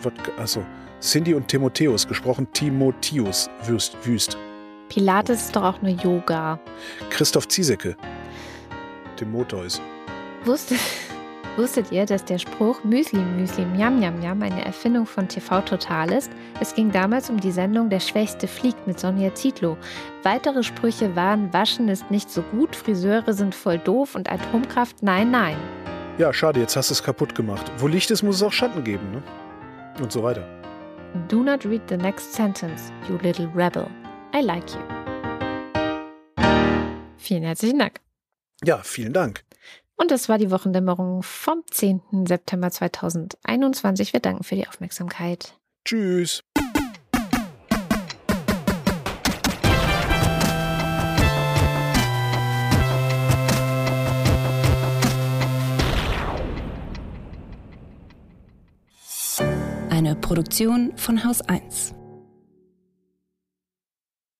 Wodka, achso. Cindy und Timotheus, gesprochen Timotheus, Wüst, Wüst. Pilates ist doch auch nur Yoga. Christoph Ziesecke. Timotheus. Wusstet, wusstet ihr, dass der Spruch Müsli, Müsli, Miam, Miam, Miam eine Erfindung von TV Total ist? Es ging damals um die Sendung Der Schwächste fliegt mit Sonja Zietlow. Weitere Sprüche waren Waschen ist nicht so gut, Friseure sind voll doof und Atomkraft nein, nein. Ja, schade, jetzt hast du es kaputt gemacht. Wo Licht ist, muss es auch Schatten geben, ne? Und so weiter. Do not read the next sentence, you little rebel. I like you. Vielen herzlichen Dank. Ja, vielen Dank. Und das war die Wochendämmerung vom 10. September 2021. Wir danken für die Aufmerksamkeit. Tschüss. Eine Produktion von Haus 1.